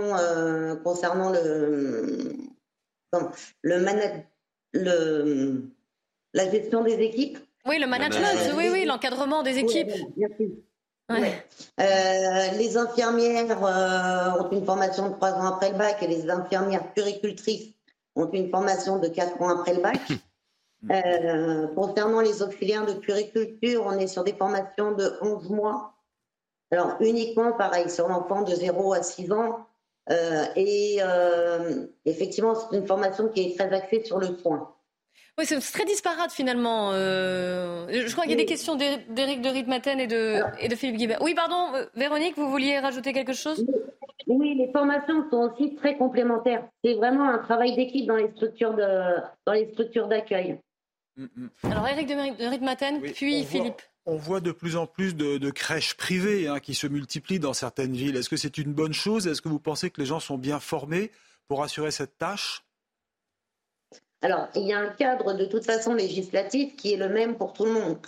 Speaker 14: concernant le le, le la gestion des équipes.
Speaker 1: Oui, le management, oui, oui, l'encadrement des équipes.
Speaker 14: Euh, les infirmières euh, ont une formation de trois ans après le bac et les infirmières puricultrices ont une formation de quatre ans après le bac. Euh, concernant les auxiliaires de puriculture, on est sur des formations de 11 mois. Alors uniquement pareil sur l'enfant de 0 à 6 ans. et effectivement, c'est une formation qui est très axée sur le soin.
Speaker 1: Oui, c'est très disparate finalement. Euh, je crois qu'il y a des questions d'Éric de Ritmaten et de, et de Philippe Guibert. Oui, pardon, euh, Véronique, vous vouliez rajouter quelque chose?
Speaker 14: Oui, les formations sont aussi très complémentaires. C'est vraiment un travail d'équipe dans les structures d'accueil.
Speaker 1: Mm, mm. Alors, Éric de Ritmaten, puis Philippe.
Speaker 9: on voit de plus en plus de, crèches privées hein, qui se multiplient dans certaines villes. Est-ce que c'est une bonne chose? Est-ce que vous pensez que les gens sont bien formés pour assurer cette tâche?
Speaker 14: Alors, il y a un cadre de toute façon législatif qui est le même pour tout le monde,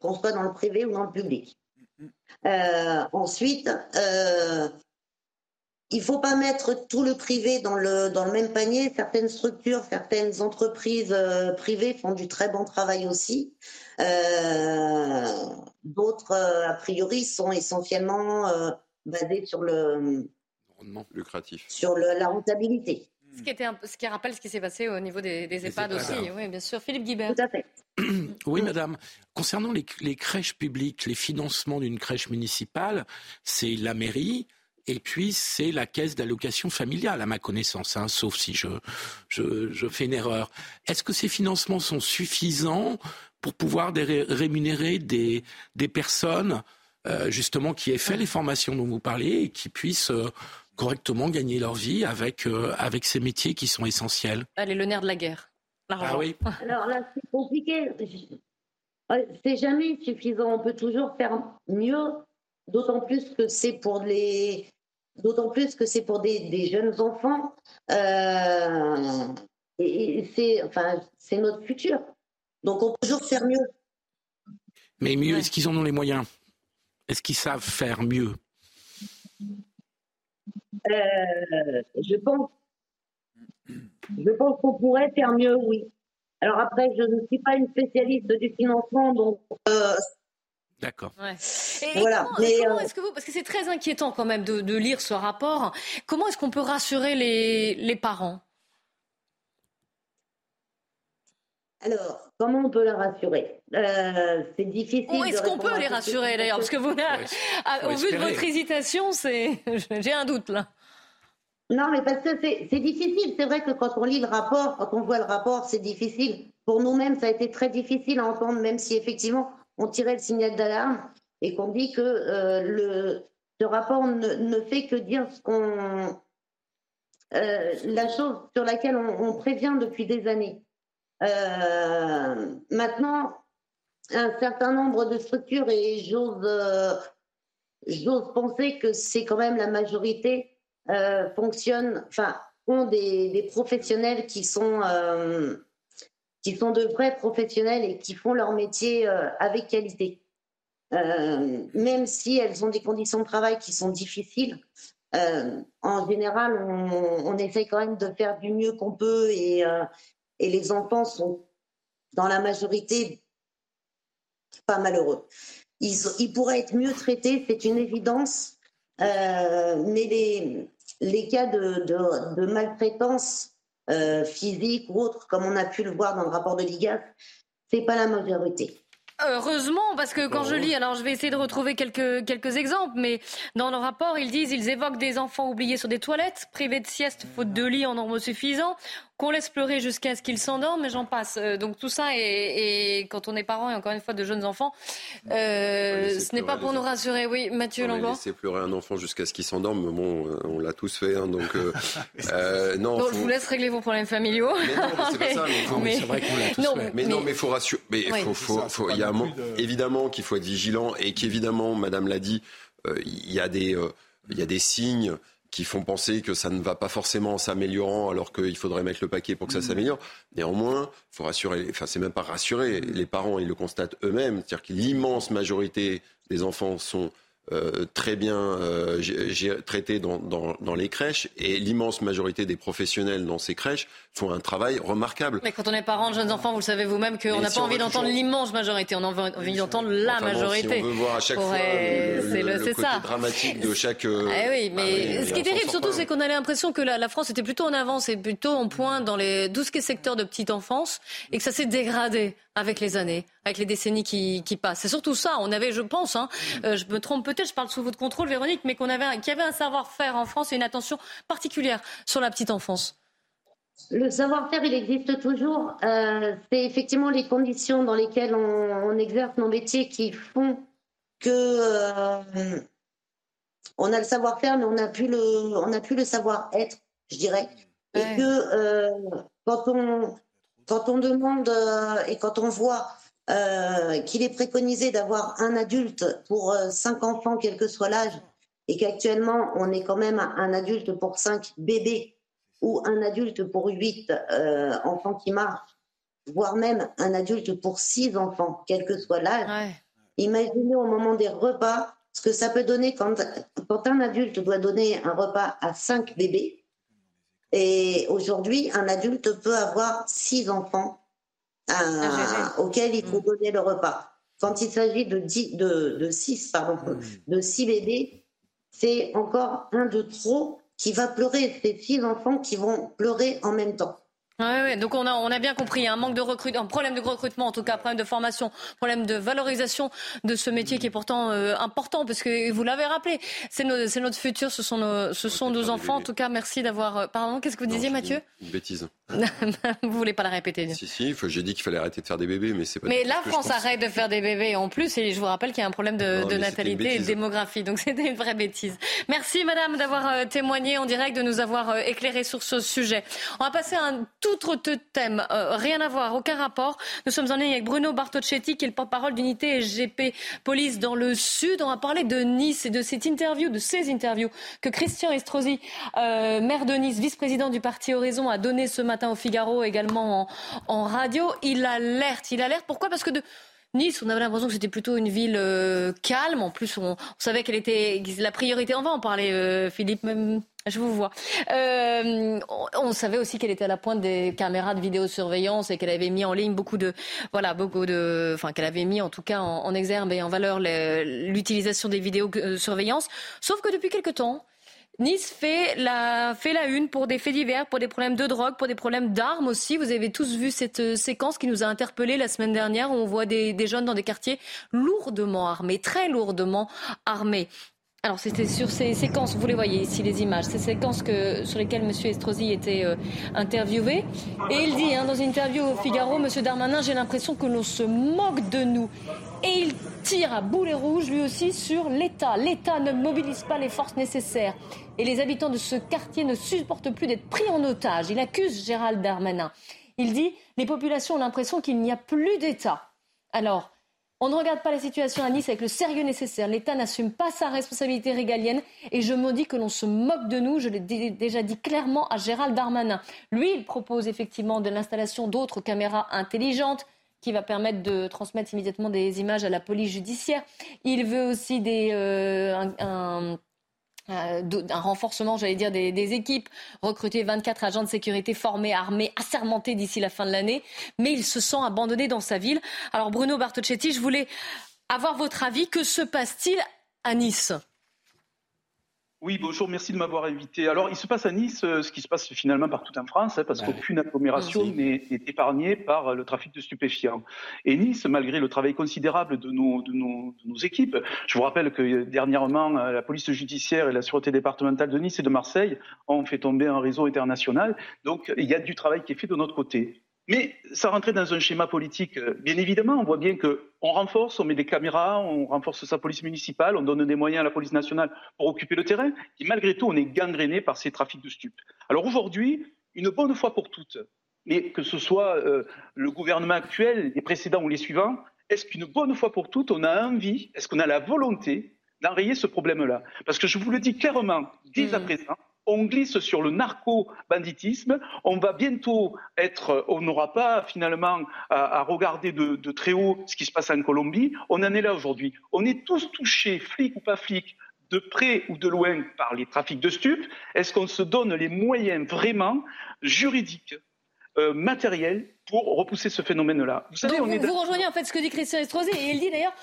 Speaker 14: qu'on soit dans le privé ou dans le public. Euh, ensuite, euh, il ne faut pas mettre tout le privé dans le, dans le même panier. Certaines structures, certaines entreprises euh, privées font du très bon travail aussi. D'autres, a priori, sont essentiellement basées sur le
Speaker 7: lucratif.
Speaker 14: Sur la rentabilité.
Speaker 1: Ce qui, était ce qui rappelle ce qui s'est passé au niveau des, EHPAD aussi. Oui, bien sûr. Philippe Guibert. Tout à fait.
Speaker 10: Oui, madame. Concernant les, crèches publiques, les financements d'une crèche municipale, c'est la mairie. Et puis, c'est la caisse d'allocation familiale, à ma connaissance, hein, sauf si je, je, fais une erreur. Est-ce que ces financements sont suffisants pour pouvoir rémunérer des, des personnes, euh, justement, qui aient fait les formations dont vous parlez et qui puissent euh, correctement gagner leur vie avec, euh, avec ces métiers qui sont essentiels.
Speaker 1: Allez, le nerf de la guerre.
Speaker 10: Ah oui.
Speaker 14: Alors là, c'est compliqué. C'est jamais suffisant. On peut toujours faire mieux, d'autant plus que c'est pour les, d'autant plus que c'est pour des, des, jeunes enfants. Euh, et c'est, enfin, c'est notre futur. Donc on peut toujours faire mieux.
Speaker 10: Mais mieux, est-ce qu'ils en ont les moyens? Est-ce qu'ils savent faire mieux?
Speaker 14: Euh, je pense, je pense qu'on pourrait faire mieux, oui. Alors après, je ne suis pas une spécialiste du financement, donc. Euh,
Speaker 10: D'accord.
Speaker 1: voilà. comment, euh, est-ce que vous, parce que c'est très inquiétant quand même de, lire ce rapport, comment est-ce qu'on peut rassurer les, les parents?
Speaker 14: Alors, comment on peut les rassurer? C'est difficile.
Speaker 1: Où est-ce qu'on peut les rassurer d'ailleurs? Parce que vous, au vu de votre hésitation, c'est, j'ai un doute là.
Speaker 14: Non, mais parce que c'est difficile. C'est vrai que quand on lit le rapport, quand on voit le rapport, c'est difficile. Pour nous-mêmes, ça a été très difficile à entendre, même si effectivement on tirait le signal d'alarme et qu'on dit que euh, le, ce rapport ne, fait que dire ce qu'on, euh, la chose sur laquelle on, prévient depuis des années. Euh, maintenant, un certain nombre de structures, et j'ose, euh, penser que c'est quand même la majorité, euh, fonctionnent, enfin, ont des, professionnels qui sont, qui sont de vrais professionnels et qui font leur métier avec qualité. Même si elles ont des conditions de travail qui sont difficiles, en général, on, on essaie quand même de faire du mieux qu'on peut et, et les enfants sont, dans la majorité, pas malheureux. Ils, ils pourraient être mieux traités, c'est une évidence, euh, mais les, les cas de, de, de maltraitance euh, physique ou autre, comme on a pu le voir dans le rapport de l'IGAS, c'est pas la majorité.
Speaker 1: Heureusement, parce que quand je lis, alors je vais essayer de retrouver quelques, quelques exemples, mais dans le rapport, ils disent, ils évoquent des enfants oubliés sur des toilettes, privés de sieste, faute de lit en nombre suffisant, qu'on laisse pleurer jusqu'à ce qu'ils s'endorment, mais j'en passe. Euh, donc tout ça, et, et quand on est parent, et encore une fois de jeunes enfants, euh, ce n'est pas pour nous rassurer. Oui, Mathieu Langlois
Speaker 7: laisser pleurer un enfant jusqu'à ce qu'il s'endorme, mais bon, euh, on l'a tous fait, hein, donc euh, euh, non.
Speaker 1: Donc,
Speaker 7: faut-
Speaker 1: je vous laisse régler vos problèmes familiaux.
Speaker 7: Mais non, mais c'est pas ça, mais faut-
Speaker 1: Mais-
Speaker 7: c'est vrai qu'on l'a tous
Speaker 1: Non,
Speaker 7: fait. Mais, non, mais faut rassurer. Mais
Speaker 1: Oui.
Speaker 7: faut, faut, faut- il y a un évidemment qu'il faut être vigilant et qu'évidemment, Madame l'a dit, euh, il y a des, euh, il y a des signes qui font penser que ça ne va pas forcément en s'améliorant alors qu'il faudrait mettre le paquet pour que ça s'améliore. Néanmoins, il faut rassurer, enfin c'est même pas rassurer, les parents ils le constatent eux-mêmes, c'est-à-dire que l'immense majorité des enfants sont euh, très bien euh, traités dans, dans, dans les crèches et l'immense majorité des professionnels dans ces crèches font un travail remarquable.
Speaker 1: Mais quand on est parent de jeunes enfants, vous le savez vous-même qu'on n'a
Speaker 7: si
Speaker 1: pas envie d'entendre
Speaker 7: toujours-
Speaker 1: l'immense majorité, on a envie d'entendre la
Speaker 7: Enfin bon,
Speaker 1: majorité.
Speaker 7: si on veut voir à chaque fois
Speaker 1: Ouais,
Speaker 7: le, le-
Speaker 1: le-
Speaker 7: côté
Speaker 1: ça.
Speaker 7: dramatique de chaque. euh,
Speaker 1: Eh oui,
Speaker 7: bah
Speaker 1: mais
Speaker 7: oui,
Speaker 1: ce qui est terrible surtout, c'est qu'on a l'impression que la, la France était plutôt en avance et plutôt en point dans les, tout ce qui est secteur de petite enfance et que ça s'est dégradé avec les années, avec les décennies qui, qui passent. C'est surtout ça. On avait, je pense, hein, euh, je me trompe peut-être, je parle sous votre contrôle, Véronique, mais qu'on avait, un- qu'il y avait un savoir-faire en France et une attention particulière sur la petite enfance.
Speaker 14: Le savoir-faire, il existe toujours. Euh, c'est effectivement les conditions dans lesquelles on, on exerce nos métiers qui font que euh, on a le savoir-faire, mais on n'a plus le, on n'a plus le savoir-être, je dirais. Et que euh, quand on, quand on demande euh, et quand on voit euh, qu'il est préconisé d'avoir un adulte pour euh, cinq enfants, quel que soit l'âge, et qu'actuellement on est quand même un adulte pour cinq bébés ou un adulte pour huit enfants qui marchent, voire même un adulte pour six enfants, quel que soit l'âge. Imaginez au moment des repas ce que ça peut donner quand, quand un adulte doit donner un repas à cinq bébés. Et aujourd'hui, un adulte peut avoir six enfants à- auxquels il faut donner le repas. Quand il s'agit de, dix- de, de six, pardon, de six bébés, c'est encore un de trop qui va pleurer. C'est six enfants qui vont pleurer en même temps.
Speaker 1: Ouais, ouais, donc on a, on a bien compris, un manque de recrutement, un problème de recrutement, en tout cas, problème de formation, problème de valorisation de ce métier qui est pourtant euh, important, parce que vous l'avez rappelé, c'est nos- c'est notre futur, ce sont nos, ce sont nos enfants. En tout cas, merci d'avoir. euh, Pardon, qu'est-ce que vous disiez, Mathieu?
Speaker 7: Une bêtise.
Speaker 1: Vous voulez pas la répéter
Speaker 7: Si, si, j'ai dit qu'il fallait arrêter de faire des bébés, mais c'est pas.
Speaker 1: Mais la France arrête de faire des bébés en plus, et je vous rappelle qu'il y a un problème de,
Speaker 7: Non,
Speaker 1: de natalité et de démographie. Donc c'était une vraie bêtise. Merci Madame d'avoir euh, témoigné en direct, de nous avoir euh, éclairé sur ce sujet. On va passer à un tout autre thème, euh, rien à voir, aucun rapport. Nous sommes en ligne avec Bruno Bartocchetti, qui est le porte-parole d'unité SGP Police dans le Sud. On va parler de Nice et de cette interview, de ces interviews que Christian Estrosi, euh, maire de Nice, vice-président du parti Horizon, a donné ce matin au Figaro, également en, radio. Il alerte, il alerte. Pourquoi? Parce que de Nice, on avait l'impression que c'était plutôt une ville euh, calme. En plus, on, savait qu'elle était la priorité. On va en parler, euh, Philippe. Même, je vous vois. Euh, on, savait aussi qu'elle était à la pointe des caméras de vidéosurveillance et qu'elle avait mis en ligne beaucoup de, voilà, beaucoup de, enfin qu'elle avait mis en tout cas en, en exergue et en valeur le- l'utilisation des vidéosurveillances. Sauf que depuis quelque temps. Nice fait la, fait la une pour des faits divers, pour des problèmes de drogue, pour des problèmes d'armes aussi. Vous avez tous vu cette euh, séquence qui nous a interpellés la semaine dernière où on voit des, des jeunes dans des quartiers lourdement armés, très lourdement armés. Alors c'était sur ces séquences, vous les voyez ici les images, ces séquences que, sur lesquelles M. Estrosi était euh, interviewé. Et il dit hein, dans une interview au Figaro, M. Darmanin, j'ai l'impression que l'on se moque de nous. Et il tire à boulet rouge lui aussi sur l'État. L'État ne mobilise pas les forces nécessaires. Et les habitants de ce quartier ne supportent plus d'être pris en otage. Il accuse Gérald Darmanin. Il dit les populations ont l'impression qu'il n'y a plus d'État. Alors, on ne regarde pas la situation à Nice avec le sérieux nécessaire. L'État n'assume pas sa responsabilité régalienne et je me dis que l'on se moque de nous. Je l'ai déjà dit clairement à Gérald Darmanin. Lui, il propose effectivement de l'installation d'autres caméras intelligentes qui va permettre de transmettre immédiatement des images à la police judiciaire. Il veut aussi des, euh, un euh, d'un renforcement, j'allais dire, des, équipes, recruter 24 agents de sécurité formés, armés, assermentés d'ici la fin de l'année, mais il se sent abandonné dans sa ville. Alors Bruno Bartocchetti, je voulais avoir votre avis. Que se passe-t-il à Nice?
Speaker 15: Oui, bonjour, merci de m'avoir invité. Alors, il se passe à Nice euh, ce qui se passe finalement partout en France, hein, parce qu'aucune agglomération n'est épargnée par le trafic de stupéfiants. Et Nice, malgré le travail considérable de nos, de nos, de nos équipes, je vous rappelle que dernièrement, euh, la police judiciaire et la sûreté départementale de Nice et de Marseille ont fait tomber un réseau international. Donc, il y a du travail qui est fait de notre côté. Mais ça rentrait dans un schéma politique. Euh, bien évidemment, on voit bien que on renforce, on met des caméras, on renforce sa police municipale, on donne des moyens à la police nationale pour occuper le terrain. Et malgré tout, on est gangréné par ces trafics de stupes. Alors aujourd'hui, une bonne fois pour toutes, mais que ce soit euh, le gouvernement actuel, les précédents ou les suivants, est-ce qu'une bonne fois pour toutes, on a envie, est-ce qu'on a la volonté d'enrayer ce problème-là? Parce que je vous le dis clairement, dès à mmh. présent, on glisse sur le narco-banditisme. On va bientôt être, on n'aura pas finalement à, regarder de, très haut ce qui se passe en Colombie. On en est là aujourd'hui. On est tous touchés, flics ou pas flics, de près ou de loin par les trafics de stupes. Est-ce qu'on se donne les moyens vraiment juridiques, euh, matériels pour repousser ce phénomène-là.
Speaker 1: Vous savez, on est vous rejoignez en fait ce que dit Christian Estrosi et il dit d'ailleurs,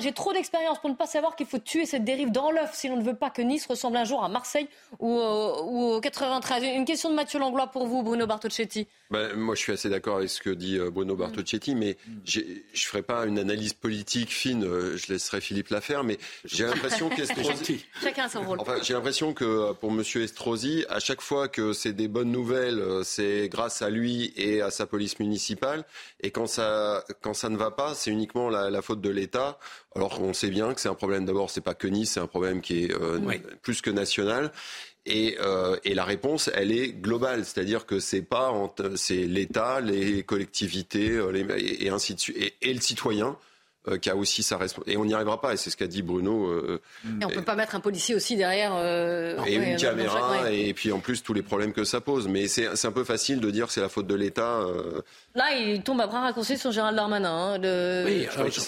Speaker 1: j'ai trop d'expérience pour ne pas savoir qu'il faut tuer cette dérive dans l'œuf si l'on ne veut pas que Nice ressemble un jour à Marseille ou, au 93. Une question de Mathieu Langlois pour vous, Bruno Bartocchetti.
Speaker 7: Ben, moi, je suis assez d'accord avec ce que dit euh, Bruno Bartocchetti, mais je ne ferai pas une analyse politique fine. Euh, je laisserai Philippe la faire, mais j'ai l'impression qu'Estrosi.
Speaker 1: Chacun son rôle.
Speaker 7: Enfin, j'ai l'impression que euh, pour Monsieur Estrosi, à chaque fois que c'est des bonnes nouvelles, c'est grâce à lui et à sa police municipale. Et quand ça, quand ça ne va pas, c'est uniquement la, faute de l'État. Alors qu'on sait bien que c'est un problème, d'abord, c'est pas que Nice, c'est un problème qui est euh, plus que national. Et, euh, et, la réponse, elle est globale, c'est-à-dire que c'est pas, c'est l'État, les collectivités, euh, les, et, ainsi de suite, et, et le citoyen euh, qui a aussi sa responsabilité. Et on n'y arrivera pas, et c'est ce qu'a dit Bruno.
Speaker 1: Euh, et on ne peut pas mettre un policier aussi derrière. Euh,
Speaker 7: et une caméra, et puis en plus tous les problèmes que ça pose. Mais c'est un peu facile de dire que c'est la faute de l'État.
Speaker 1: Là, il tombe à bras raccourcis sur Gérald Darmanin. Hein, de...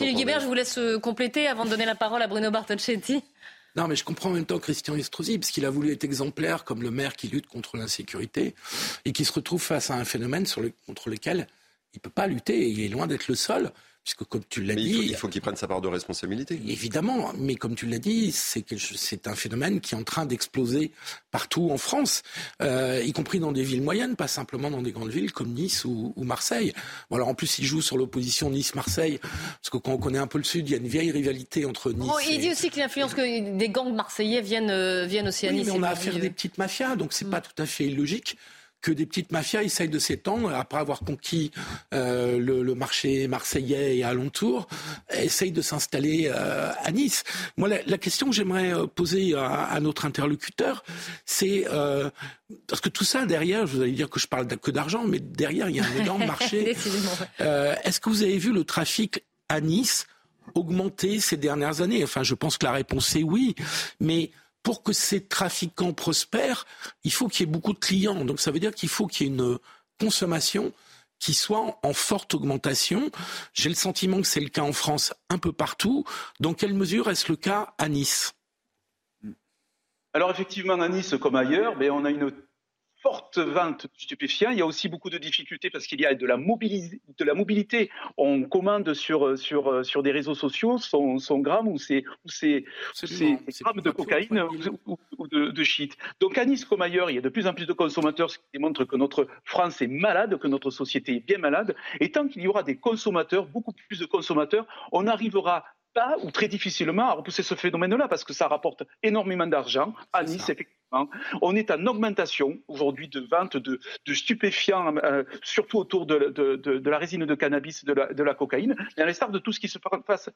Speaker 1: Oui, Guibert, je vous laisse compléter avant de donner la parole à Bruno Bartocchetti.
Speaker 10: Non, mais je comprends en même temps Christian Estrosi, parce qu'il a voulu être exemplaire comme le maire qui lutte contre l'insécurité et qui se retrouve face à un phénomène sur le, contre lequel il ne peut pas lutter et il est loin d'être le seul. Puisque comme tu l'as dit...
Speaker 7: Il faut, qu'il prenne sa part de responsabilité.
Speaker 10: Évidemment, mais comme tu l'as dit, c'est un phénomène qui est en train d'exploser partout en France, euh, y compris dans des villes moyennes, pas simplement dans des grandes villes comme Nice ou, Marseille. Bon, alors en plus, il joue sur l'opposition Nice-Marseille, parce que quand on connaît un peu le Sud, il y a une vieille rivalité entre Nice
Speaker 1: oh, Il dit aussi que l'influence que des gangs marseillais viennent, euh, viennent aussi à Nice.
Speaker 10: mais on a affaire à des petites mafias, donc c'est mm. pas tout à fait illogique que des petites mafias essayent de s'étendre après avoir conquis euh, le, marché marseillais et alentour, essayent de s'installer euh, à Nice. Moi, la, question que j'aimerais euh, poser à, notre interlocuteur, c'est parce que tout ça derrière, je vous allez dire que je parle que d'argent, mais derrière il y a un énorme marché. Est-ce que vous avez vu le trafic à Nice augmenter ces dernières années? Enfin, je pense que la réponse est oui, mais pour que ces trafiquants prospèrent, il faut qu'il y ait beaucoup de clients. Donc ça veut dire qu'il faut qu'il y ait une consommation qui soit en forte augmentation. J'ai le sentiment que c'est le cas en France un peu partout. Dans quelle mesure est-ce le cas à Nice?
Speaker 15: Alors effectivement, à Nice comme ailleurs, on a une forte vente de stupéfiants. Il y a aussi beaucoup de difficultés parce qu'il y a de la, de la mobilité. On commande sur, sur, sur des réseaux sociaux son, son gramme ou ses, grammes de cocaïne ou, de, de, shit. Donc à Nice comme ailleurs, il y a de plus en plus de consommateurs, ce qui démontre que notre France est malade, que notre société est bien malade. Et tant qu'il y aura des consommateurs, beaucoup plus de consommateurs, on arrivera pas ou très difficilement à repousser ce phénomène-là parce que ça rapporte énormément d'argent à Nice, effectivement. On est en augmentation aujourd'hui de vente de, stupéfiants, euh, surtout autour de, de, la résine de cannabis, de la, de la cocaïne, et à l'instar de tout ce qui se passe,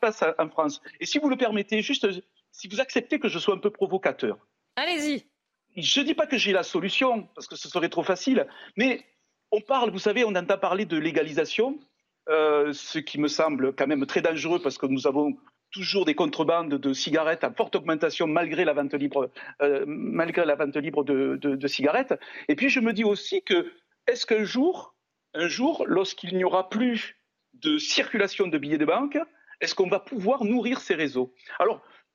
Speaker 15: passe en France. Et si vous le permettez, juste si vous acceptez que je sois un peu provocateur.
Speaker 1: Allez-y.
Speaker 15: Je ne dis pas que j'ai la solution, parce que ce serait trop facile, mais on parle, vous savez, on entend parler de légalisation, euh, ce qui me semble quand même très dangereux parce que nous avons toujours des contrebandes de cigarettes à forte augmentation malgré la vente libre, euh, malgré la vente libre de, cigarettes. Et puis je me dis aussi que est-ce qu'un jour, un jour, lorsqu'il n'y aura plus de circulation de billets de banque, est-ce qu'on va pouvoir nourrir ces réseaux?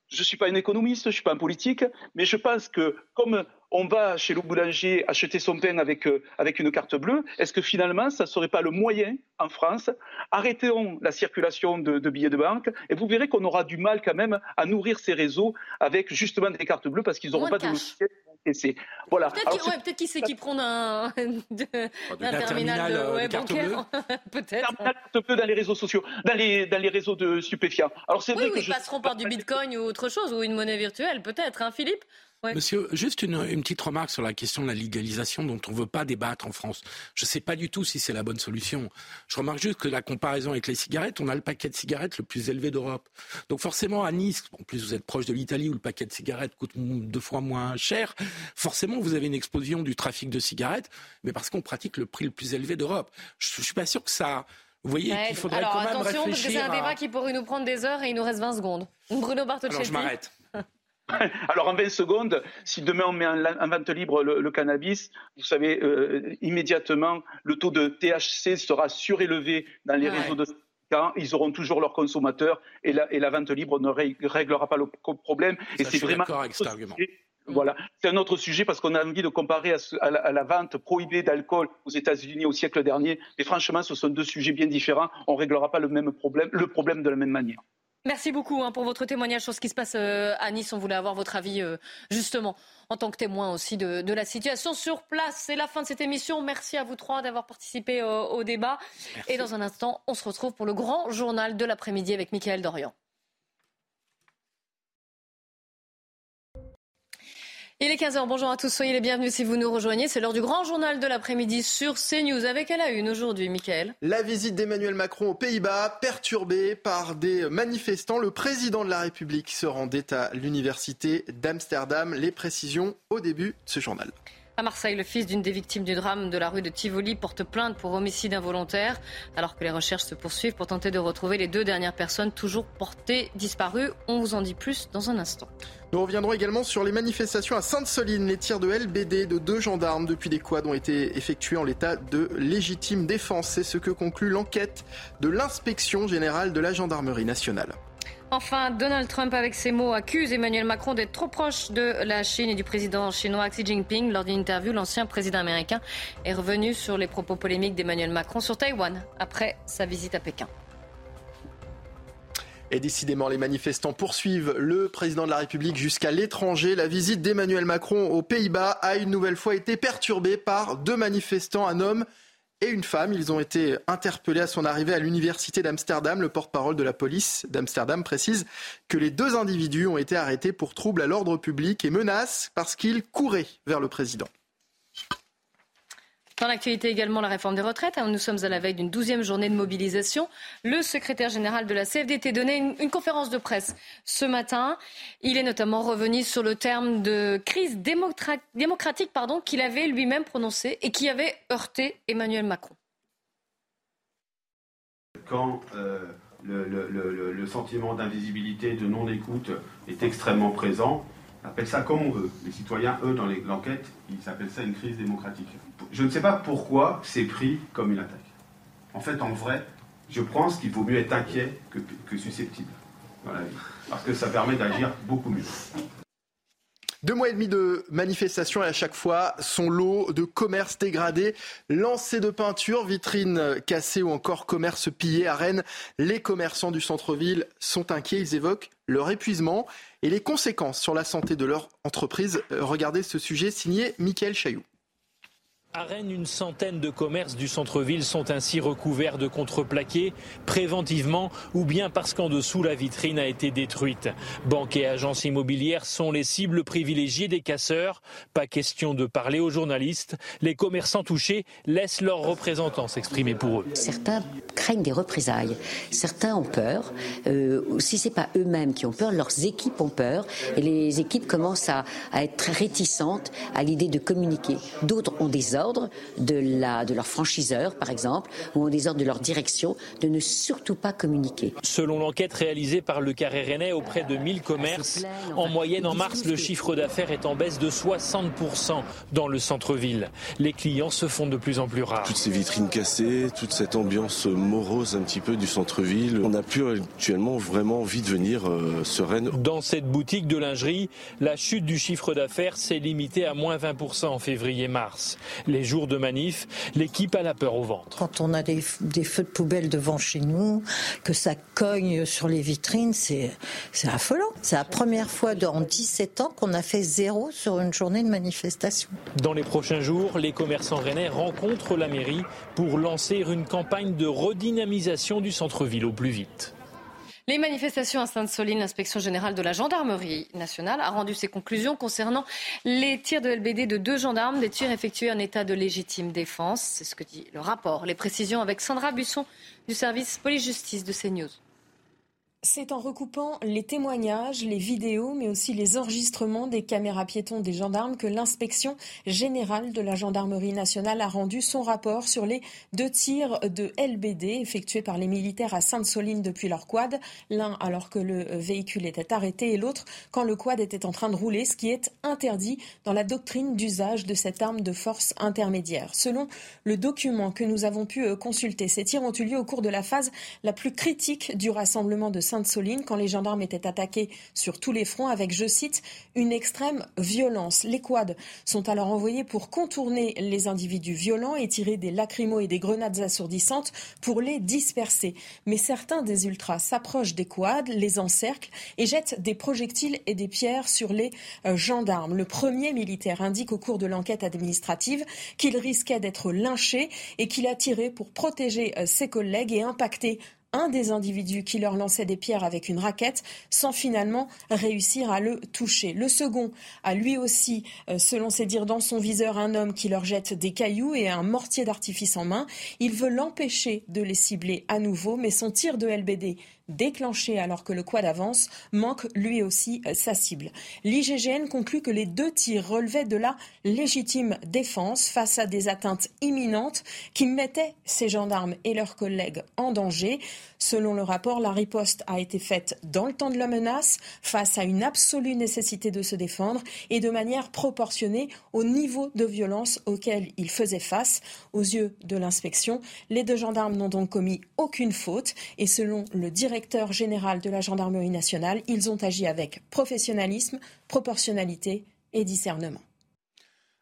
Speaker 15: Je ne suis pas un économiste, je ne suis pas un politique, mais je pense que comme on va chez le boulanger acheter son pain avec, euh, avec une carte bleue, est-ce que finalement, ça ne serait pas le moyen en France Arrêtons la circulation de, billets de banque et vous verrez qu'on aura du mal quand même à nourrir ces réseaux avec justement des cartes bleues parce qu'ils n'auront pas de logiciel
Speaker 1: voilà. Peut-être qui c'est qui prend d'un terminal,
Speaker 15: euh, bancaire. Peut-être. dans les réseaux sociaux, dans les, dans les réseaux de stupéfiants.
Speaker 1: Alors c'est vrai que ils passeront par du bitcoin ou autre chose, ou une monnaie virtuelle, peut-être, hein, Philippe?
Speaker 10: Monsieur, juste une, petite remarque sur la question de la légalisation dont on ne veut pas débattre en France. Je ne sais pas du tout si c'est la bonne solution. Je remarque juste que la comparaison avec les cigarettes, on a le paquet de cigarettes le plus élevé d'Europe. Donc forcément, à Nice, en plus vous êtes proche de l'Italie où le paquet de cigarettes coûte deux fois moins cher, forcément vous avez une explosion du trafic de cigarettes, mais parce qu'on pratique le prix le plus élevé d'Europe. Je ne suis pas sûr que ça... Vous voyez qu'il faudrait
Speaker 1: alors,
Speaker 10: quand même
Speaker 1: attention,
Speaker 10: parce
Speaker 1: que c'est un débat qui pourrait nous prendre des heures et il nous reste 20 secondes. Bruno Bartocchetti.
Speaker 10: Alors je m'arrête.
Speaker 15: Alors en 20 secondes, si demain on met en, vente libre le, cannabis, vous savez, euh, immédiatement, le taux de THC sera surélevé dans les réseaux de ils auront toujours leurs consommateurs et la, et la vente libre ne réglera pas le problème.
Speaker 10: et c'est vraiment avec cet argument.
Speaker 15: Voilà, c'est un autre sujet parce qu'on a envie de comparer à, la, à la, vente prohibée d'alcool aux États-Unis au siècle dernier. Mais franchement, ce sont deux sujets bien différents. On ne réglera pas le même problème, le problème de la même manière.
Speaker 1: Merci beaucoup hein, pour votre témoignage sur ce qui se passe euh, à Nice. On voulait avoir votre avis euh, justement en tant que témoin aussi de, la situation sur place. C'est la fin de cette émission. Merci à vous trois d'avoir participé euh, au débat. Et dans un instant, on se retrouve pour le grand journal de l'après-midi avec Mickaël Dorian. Il est 15h, bonjour à tous, soyez les bienvenus si vous nous rejoignez. C'est l'heure du grand journal de l'après-midi sur CNews avec à la une aujourd'hui, Mickaël.
Speaker 2: La visite d'Emmanuel Macron aux Pays-Bas, perturbée par des manifestants. Le président de la République se rendait à l'université d'Amsterdam. Les précisions au début de ce journal.
Speaker 1: À Marseille, le fils d'une des victimes du drame de la rue de Tivoli porte plainte pour homicide involontaire, alors que les recherches se poursuivent pour tenter de retrouver les deux dernières personnes toujours portées disparues. On vous en dit plus dans un instant.
Speaker 2: Nous reviendrons également sur les manifestations à Sainte-Soline. Les tirs de LBD de deux gendarmes depuis des quads ont été effectués en l'état de légitime défense. C'est ce que conclut l'enquête de l'inspection générale de la gendarmerie nationale.
Speaker 1: Enfin, Donald Trump, avec ses mots, accuse Emmanuel Macron d'être trop proche de la Chine et du président chinois Xi Jinping. Lors d'une interview, l'ancien président américain est revenu sur les propos polémiques d'Emmanuel Macron sur Taïwan après sa visite à Pékin.
Speaker 2: Et décidément, les manifestants poursuivent le président de la République jusqu'à l'étranger. La visite d'Emmanuel Macron aux Pays-Bas a une nouvelle fois été perturbée par deux manifestants, un homme et une femme. Ils ont été interpellés à son arrivée à l'université d'Amsterdam. Le porte-parole de la police d'Amsterdam précise que les deux individus ont été arrêtés pour trouble à l'ordre public et menaces parce qu'ils couraient vers le président.
Speaker 1: Dans l'actualité également, la réforme des retraites. Nous sommes à la veille d'une douzième journée de mobilisation. Le secrétaire général de la CFDT donnait une, une, conférence de presse ce matin. Il est notamment revenu sur le terme de crise démocratique qu'il avait lui-même prononcé et qui avait heurté Emmanuel Macron.
Speaker 16: Quand euh, le, sentiment d'invisibilité, de non-écoute est extrêmement présent, appelle ça comme on veut. Les citoyens, eux, dans l'enquête, ils appellent ça une crise démocratique je ne sais pas pourquoi c'est pris comme une attaque. En fait, en vrai, je pense qu'il vaut mieux être inquiet que, susceptible Parce que ça permet d'agir beaucoup mieux.
Speaker 2: Deux mois et demi de manifestations et à chaque fois son lot de commerce dégradé, lancers de peinture, vitrines cassées ou encore commerce pillé à Rennes. Les commerçants du centre-ville sont inquiets, ils évoquent leur épuisement et les conséquences sur la santé de leur entreprise. Regardez ce sujet signé Mickaël Chailloux.
Speaker 17: À Rennes, une centaine de commerces du centre-ville sont ainsi recouverts de contreplaqués, préventivement ou bien parce qu'en dessous la vitrine a été détruite. Banques et agences immobilières sont les cibles privilégiées des casseurs. Pas question de parler aux journalistes. Les commerçants touchés laissent leurs représentants s'exprimer pour eux.
Speaker 11: Certains craignent des représailles. Certains ont peur. Euh, si c'est pas eux-mêmes qui ont peur, leurs équipes ont peur. Et les équipes commencent à, à être très réticentes à l'idée de communiquer. D'autres ont des ordres de, la, de leur franchiseur, par exemple, ou ont des ordres de leur direction de ne surtout pas communiquer.
Speaker 17: Selon l'enquête réalisée par le Carré Rennais auprès de 1000 commerces, en moyenne en mars, le chiffre d'affaires est en baisse de 60% dans le centre-ville. Les clients se font de plus en plus rares.
Speaker 18: Toutes ces vitrines cassées, toute cette ambiance morose un petit peu du centre-ville, on n'a plus actuellement vraiment envie de venir euh, sereine.
Speaker 17: Dans cette boutique de lingerie, la chute du chiffre d'affaires s'est limitée à moins 20% en février-mars. Les jours de manif, l'équipe a la peur au ventre.
Speaker 19: Quand on a des, des, feux de poubelle devant chez nous, que ça cogne sur les vitrines, c'est affolant. C'est la première fois en 17 ans qu'on a fait zéro sur une journée de manifestation.
Speaker 17: Dans les prochains jours, les commerçants rennais rencontrent la mairie pour lancer une campagne de redynamisation du centre-ville au plus vite.
Speaker 1: Les manifestations à Sainte-Soline, l'inspection générale de la gendarmerie nationale a rendu ses conclusions concernant les tirs de LBD de deux gendarmes, des tirs effectués en état de légitime défense. C'est ce que dit le rapport. Les précisions avec Sandra Busson du service police-justice de CNews.
Speaker 20: C'est en recoupant les témoignages, les vidéos, mais aussi les enregistrements des caméras piétons des gendarmes que l'inspection générale de la gendarmerie nationale a rendu son rapport sur les deux tirs de LBD effectués par les militaires à Sainte-Soline depuis leur quad, l'un alors que le véhicule était arrêté et l'autre quand le quad était en train de rouler, ce qui est interdit dans la doctrine d'usage de cette arme de force intermédiaire. Selon le document que nous avons pu consulter, ces tirs ont eu lieu au cours de la phase la plus critique du rassemblement de Sainte-Soline quand les gendarmes étaient attaqués sur tous les fronts avec, je cite, une extrême violence. Les quads sont alors envoyés pour contourner les individus violents et tirer des lacrymos et des grenades assourdissantes pour les disperser. Mais certains des ultras s'approchent des quads, les encerclent et jettent des projectiles et des pierres sur les euh, gendarmes. Le premier militaire indique au cours de l'enquête administrative qu'il risquait d'être lynché et qu'il a tiré pour protéger euh, ses collègues et impacter un des individus qui leur lançait des pierres avec une raquette sans finalement réussir à le toucher. Le second a lui aussi, euh, selon ses dires, dans son viseur un homme qui leur jette des cailloux et un mortier d'artifice en main. Il veut l'empêcher de les cibler à nouveau, mais son tir de LBD déclenché alors que le quad avance manque lui aussi euh, sa cible. L'IGGN conclut que les deux tirs relevaient de la légitime défense face à des atteintes imminentes qui mettaient ces gendarmes et leurs collègues en danger. Selon le rapport, la riposte a été faite dans le temps de la menace, face à une absolue nécessité de se défendre et de manière proportionnée au niveau de violence auquel il faisait face. Aux yeux de l'inspection, les deux gendarmes n'ont donc commis aucune faute et selon le directeur général de la gendarmerie nationale, ils ont agi avec professionnalisme, proportionnalité et discernement.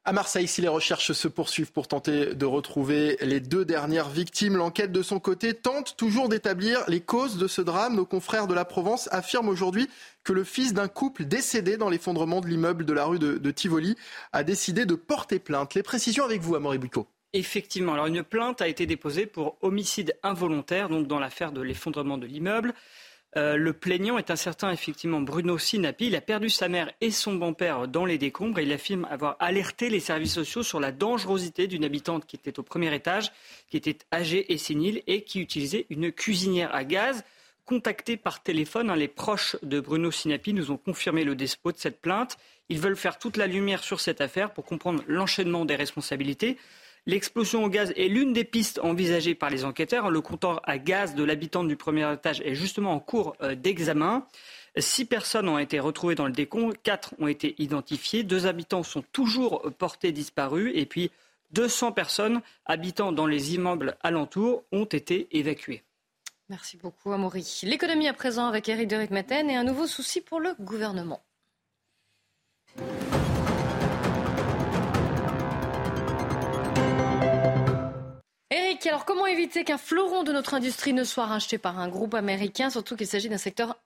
Speaker 2: À Marseille, si les recherches se poursuivent pour tenter de retrouver les deux dernières victimes, l'enquête de son côté tente toujours d'établir les causes de ce drame. Nos confrères de la Provence affirment aujourd'hui que le fils d'un couple décédé dans l'effondrement de l'immeuble de la rue de, Tivoli a décidé de porter plainte. Les précisions avec vous, Amaury Bicot.
Speaker 21: Effectivement. Alors, une plainte a été déposée pour homicide involontaire, donc dans l'affaire de l'effondrement de l'immeuble. Euh, le plaignant est un certain effectivement Bruno Sinapi. Il a perdu sa mère et son bon-père dans les décombres et il affirme avoir alerté les services sociaux sur la dangerosité d'une habitante qui était au premier étage, qui était âgée et sénile et qui utilisait une cuisinière à gaz. Contactés par téléphone, hein, les proches de Bruno Sinapi nous ont confirmé le despot de cette plainte. Ils veulent faire toute la lumière sur cette affaire pour comprendre l'enchaînement des responsabilités. L'explosion au gaz est l'une des pistes envisagées par les enquêteurs. Le compteur à gaz de l'habitante du premier étage est justement en cours euh, d'examen. Six personnes ont été retrouvées dans le décompte, quatre ont été identifiées, deux habitants sont toujours portés disparus et puis 200 personnes habitant dans les immeubles alentours ont été évacuées.
Speaker 1: Merci beaucoup, Amaury. L'économie à présent avec Eric de Ritmaten et un nouveau souci pour le gouvernement. Alors comment éviter qu'un fleuron de notre industrie ne soit racheté par un groupe américain, surtout qu'il s'agit d'un secteur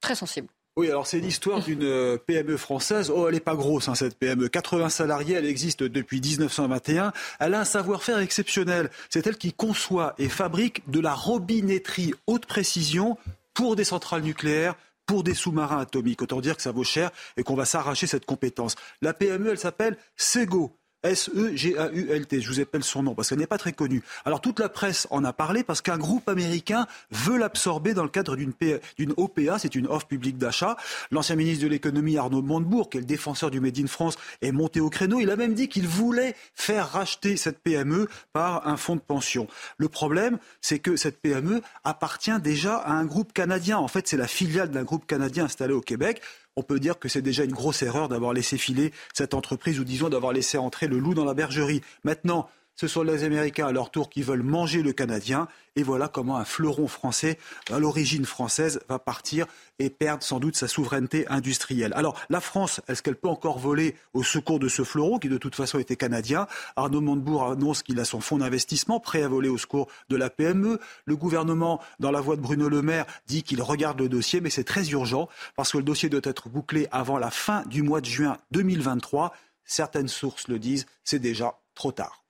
Speaker 1: très sensible?
Speaker 9: Oui, alors c'est l'histoire d'une euh, PME française. Oh, elle n'est pas grosse, hein, cette PME. 80 salariés, elle existe depuis 1921. Elle a un savoir-faire exceptionnel. C'est elle qui conçoit et fabrique de la robinetterie haute précision pour des centrales nucléaires, pour des sous-marins atomiques. Autant dire que ça vaut cher et qu'on va s'arracher cette compétence. La PME, elle s'appelle Sego. S-E-G-A-U-L-T. Je vous appelle son nom parce qu'elle n'est pas très connue. Alors toute la presse en a parlé parce qu'un groupe américain veut l'absorber dans le cadre d'une OPA, c'est une offre publique d'achat. L'ancien ministre de l'économie Arnaud Montebourg, qui est le défenseur du Made in France, est monté au créneau. Il a même dit qu'il voulait faire racheter cette PME par un fonds de pension. Le problème, c'est que cette PME appartient déjà à un groupe canadien. En fait, c'est la filiale d'un groupe canadien installé au Québec on peut dire que c'est déjà une grosse erreur d'avoir laissé filer cette entreprise ou disons d'avoir laissé entrer le loup dans la bergerie. Maintenant, ce sont les Américains à leur tour qui veulent manger le Canadien. Et voilà comment un fleuron français, à l'origine française, va partir et perdre sans doute sa souveraineté industrielle. Alors, la France, est-ce qu'elle peut encore voler au secours de ce fleuron qui de toute façon était canadien? Arnaud Montebourg annonce qu'il a son fonds d'investissement prêt à voler au secours de la PME. Le gouvernement, dans la voix de Bruno Le Maire, dit qu'il regarde le dossier, mais c'est très urgent parce que le dossier doit être bouclé avant la fin du mois de juin 2023. Certaines sources le disent, c'est déjà trop tard.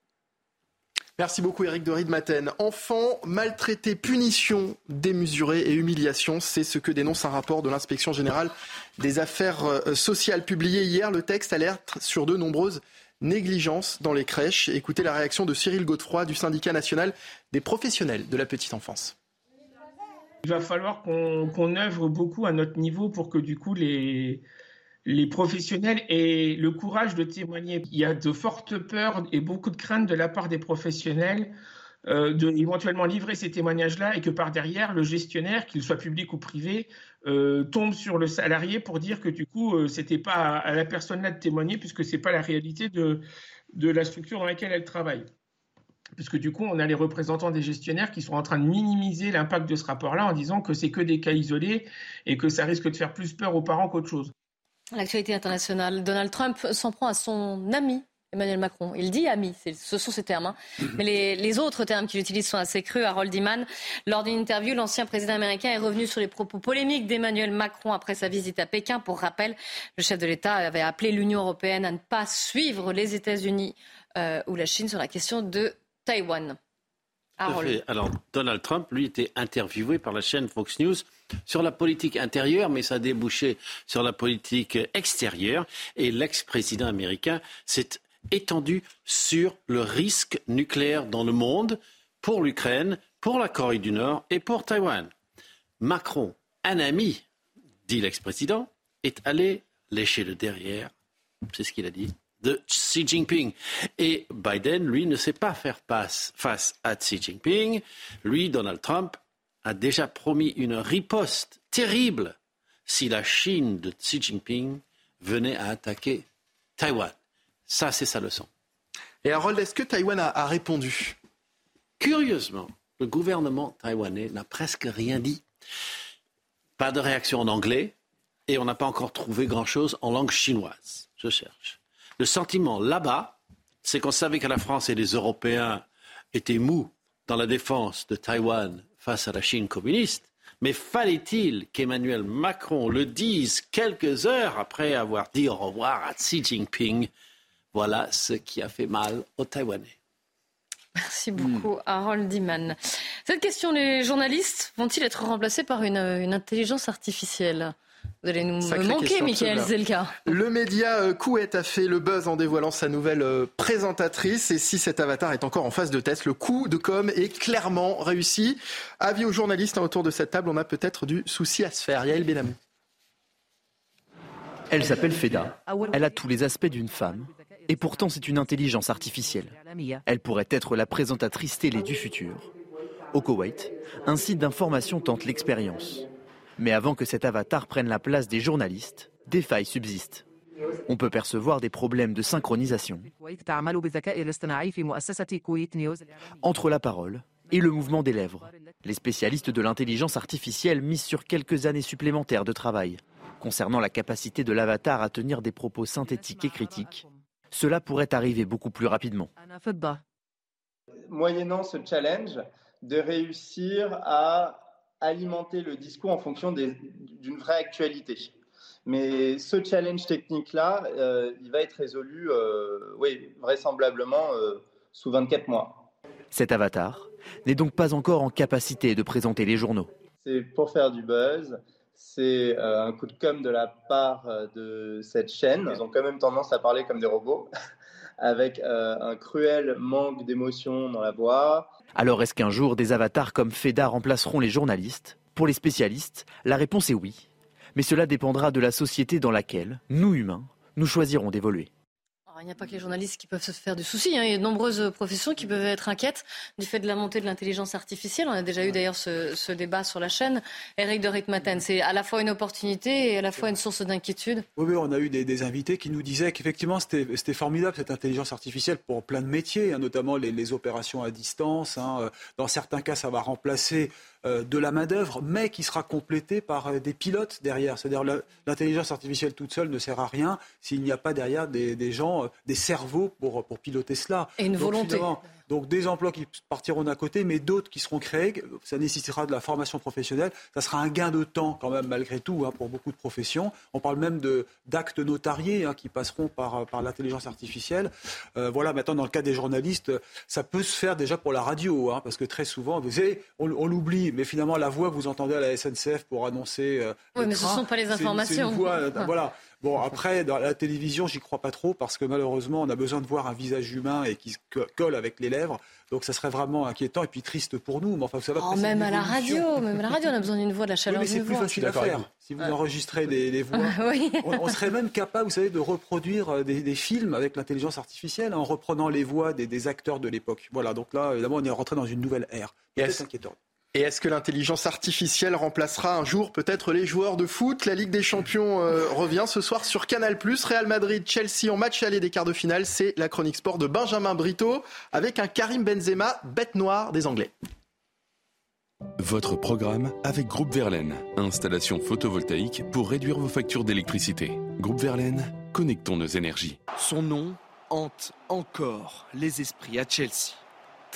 Speaker 2: Merci beaucoup Eric de Maten. Enfants maltraités, punition démesurée et humiliation, c'est ce que dénonce un rapport de l'inspection générale des affaires euh, sociales publié hier. Le texte alerte sur de nombreuses négligences dans les crèches. Écoutez la réaction de Cyril Godefroy du syndicat national des professionnels de la petite enfance.
Speaker 22: Il va falloir qu'on œuvre beaucoup à notre niveau pour que du coup les, les professionnels aient le courage de témoigner. Il y a de fortes peurs et beaucoup de craintes de la part des professionnels euh, de éventuellement livrer ces témoignages-là et que par derrière, le gestionnaire, qu'il soit public ou privé, euh, tombe sur le salarié pour dire que du coup, euh, c'était pas à, la personne-là de témoigner puisque c'est pas la réalité de, de la structure dans laquelle elle travaille. Puisque du coup, on a les représentants des gestionnaires qui sont en train de minimiser l'impact de ce rapport-là en disant que c'est que des cas isolés et que ça risque de faire plus peur aux parents qu'autre chose.
Speaker 1: L'actualité internationale, Donald Trump s'en prend à son ami Emmanuel Macron. Il dit ami, ce sont ses termes. Hein. Mais les, autres termes qu'il utilise sont assez crus. Harold Iman, lors d'une interview, l'ancien président américain est revenu sur les propos polémiques d'Emmanuel Macron après sa visite à Pékin. Pour rappel, le chef de l'État avait appelé l'Union européenne à ne pas suivre les États-Unis euh, ou la Chine sur la question de Taïwan.
Speaker 23: Alors, Donald Trump, lui, était interviewé par la chaîne Fox News sur la politique intérieure, mais ça a débouché sur la politique extérieure. Et l'ex-président américain s'est étendu sur le risque nucléaire dans le monde pour l'Ukraine, pour la Corée du Nord et pour Taïwan. Macron, un ami, dit l'ex-président, est allé lécher le derrière, c'est ce qu'il a dit, de Xi Jinping. Et Biden, lui, ne sait pas faire face, face à Xi Jinping. Lui, Donald Trump, a déjà promis une riposte terrible si la Chine de Xi Jinping venait à attaquer Taïwan. Ça, c'est sa leçon.
Speaker 2: Et Harold, est-ce que Taïwan a, répondu?
Speaker 23: Curieusement, le gouvernement taïwanais n'a presque rien dit. Pas de réaction en anglais et on n'a pas encore trouvé grand-chose en langue chinoise. Je cherche. Le sentiment là-bas, c'est qu'on savait que la France et les Européens étaient mous dans la défense de Taïwan face à la Chine communiste. Mais fallait-il qu'Emmanuel Macron le dise quelques heures après avoir dit au revoir à Xi Jinping? Voilà ce qui a fait mal aux Taïwanais.
Speaker 1: Merci beaucoup, hmm. Harold Diman. Cette question, les journalistes vont-ils être remplacés par une intelligence artificielle? Vous allez nous manquer, Michael Zelka.
Speaker 2: Le média euh, Couette a fait le buzz en dévoilant sa nouvelle euh, présentatrice. Et si cet avatar est encore en phase de test, le coup de com est clairement réussi. Avis aux journalistes hein, autour de cette table, on a peut-être du souci à se faire. Yael Benamou.
Speaker 24: Elle s'appelle Feda. Elle a tous les aspects d'une femme. Et pourtant, c'est une intelligence artificielle. Elle pourrait être la présentatrice télé du futur. Au Koweït, un site d'information tente l'expérience. Mais avant que cet avatar prenne la place des journalistes, des failles subsistent. On peut percevoir des problèmes de synchronisation entre la parole et le mouvement des lèvres. Les spécialistes de l'intelligence artificielle misent sur quelques années supplémentaires de travail. Concernant la capacité de l'avatar à tenir des propos synthétiques et critiques, cela pourrait arriver beaucoup plus rapidement.
Speaker 25: Moyennant ce challenge, de réussir à alimenter le discours en fonction d'une vraie actualité. Mais ce challenge technique-là, euh, il va être résolu, euh, oui, vraisemblablement euh, sous 24 mois.
Speaker 24: Cet avatar n'est donc pas encore en capacité de présenter les journaux.
Speaker 25: C'est pour faire du buzz, c'est un coup de com' de la part de cette chaîne. Ils ont quand même tendance à parler comme des robots. avec un cruel manque d'émotion dans la voix.
Speaker 26: Alors est-ce qu'un jour des avatars comme Feda remplaceront les journalistes? Pour les spécialistes, la réponse est oui. Mais cela dépendra de la société dans laquelle, nous humains, nous choisirons d'évoluer
Speaker 1: il n'y a pas que les journalistes qui peuvent se faire du souci. Hein. Il y a de nombreuses professions qui peuvent être inquiètes du fait de la montée de l'intelligence artificielle. On a déjà eu d'ailleurs ce, débat sur la chaîne. Eric de Ritmaten, c'est à la fois une opportunité et à la fois une source d'inquiétude.
Speaker 9: Oui, oui, on a eu des, invités qui nous disaient qu'effectivement c'était formidable cette intelligence artificielle pour plein de métiers, hein, notamment les, opérations à distance. Hein. Dans certains cas, ça va remplacer de la main-d'œuvre, mais qui sera complétée par euh, des pilotes derrière. C'est-à-dire l'intelligence artificielle toute seule ne sert à rien s'il n'y a pas derrière des, gens, euh, des cerveaux pour, pour piloter cela.
Speaker 1: Et une volonté.
Speaker 9: Donc des emplois qui partiront d'un côté, mais d'autres qui seront créés. Ça nécessitera de la formation professionnelle. Ça sera un gain de temps quand même malgré tout hein, pour beaucoup de professions. On parle même d'actes notariés hein, qui passeront par, par l'intelligence artificielle. Euh, voilà, maintenant dans le cas des journalistes, ça peut se faire déjà pour la radio, hein, parce que très souvent, vous savez, on, l'oublie, mais finalement la voix que vous entendez à la SNCF pour annoncer.
Speaker 1: Euh, oui, mais ce ne sont pas les informations.
Speaker 9: Voix, euh, voilà. Bon, après, dans la télévision, j'y crois pas trop parce que malheureusement, on a besoin de voir un visage humain et qui se colle avec les lèvres. Donc, ça serait vraiment inquiétant et puis triste pour nous. Mais enfin, ça va
Speaker 1: oh, même à la radio, même à la radio, on a besoin d'une voix, de la chaleur
Speaker 9: oui, mais c'est plus facile à faire. Si vous enregistrez des, voix, on, serait même capable, vous savez, de reproduire euh, des, films avec l'intelligence artificielle en reprenant les voix des, acteurs de l'époque. Voilà. Donc là, évidemment, on est rentré dans une nouvelle ère. C'est inquiétant.
Speaker 2: Et est-ce que l'intelligence artificielle remplacera un jour peut-être les joueurs de foot? La Ligue des Champions euh, revient ce soir sur Canal+. Real Madrid, Chelsea en match aller des quarts de finale. C'est la chronique sport de Benjamin Brito avec un Karim Benzema, bête noire des Anglais.
Speaker 16: Votre programme avec Groupe Verlaine. Installation photovoltaïque pour réduire vos factures d'électricité. Groupe Verlaine, connectons nos énergies.
Speaker 26: Son nom hante encore les esprits à Chelsea.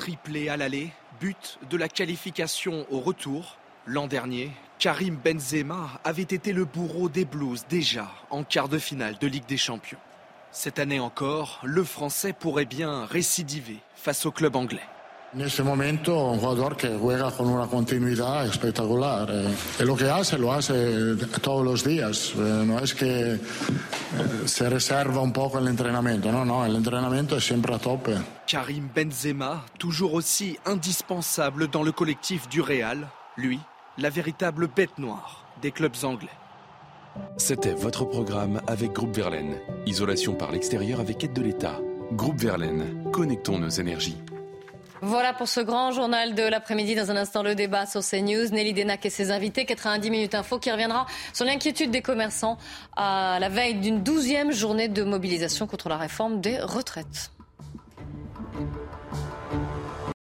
Speaker 26: Triplé à l'aller, but de la qualification au retour. L'an dernier, Karim Benzema avait été le bourreau des Blues déjà en quart de finale de Ligue des Champions. Cette année encore, le Français pourrait bien récidiver face au club anglais.
Speaker 27: En ce momento, un jugador que juega con una continuidad espectacular. Eh, lo que hace, lo hace todos los días. Eh, no es que eh, se reserva un poco el entrenamiento. No, no, el entrenamiento es siempre a tope.
Speaker 26: Karim Benzema, toujours aussi indispensable dans le collectif du Real. Lui, la véritable bête noire des clubs anglais.
Speaker 16: C'était votre programme avec Groupe Verlaine. Isolation par l'extérieur avec aide de l'État. Groupe Verlaine, connectons nos énergies.
Speaker 1: Voilà pour ce grand journal de l'après-midi. Dans un instant, le débat sur CNews. Nelly Denac et ses invités. 90 minutes info qui reviendra sur l'inquiétude des commerçants à la veille d'une douzième journée de mobilisation contre la réforme des retraites.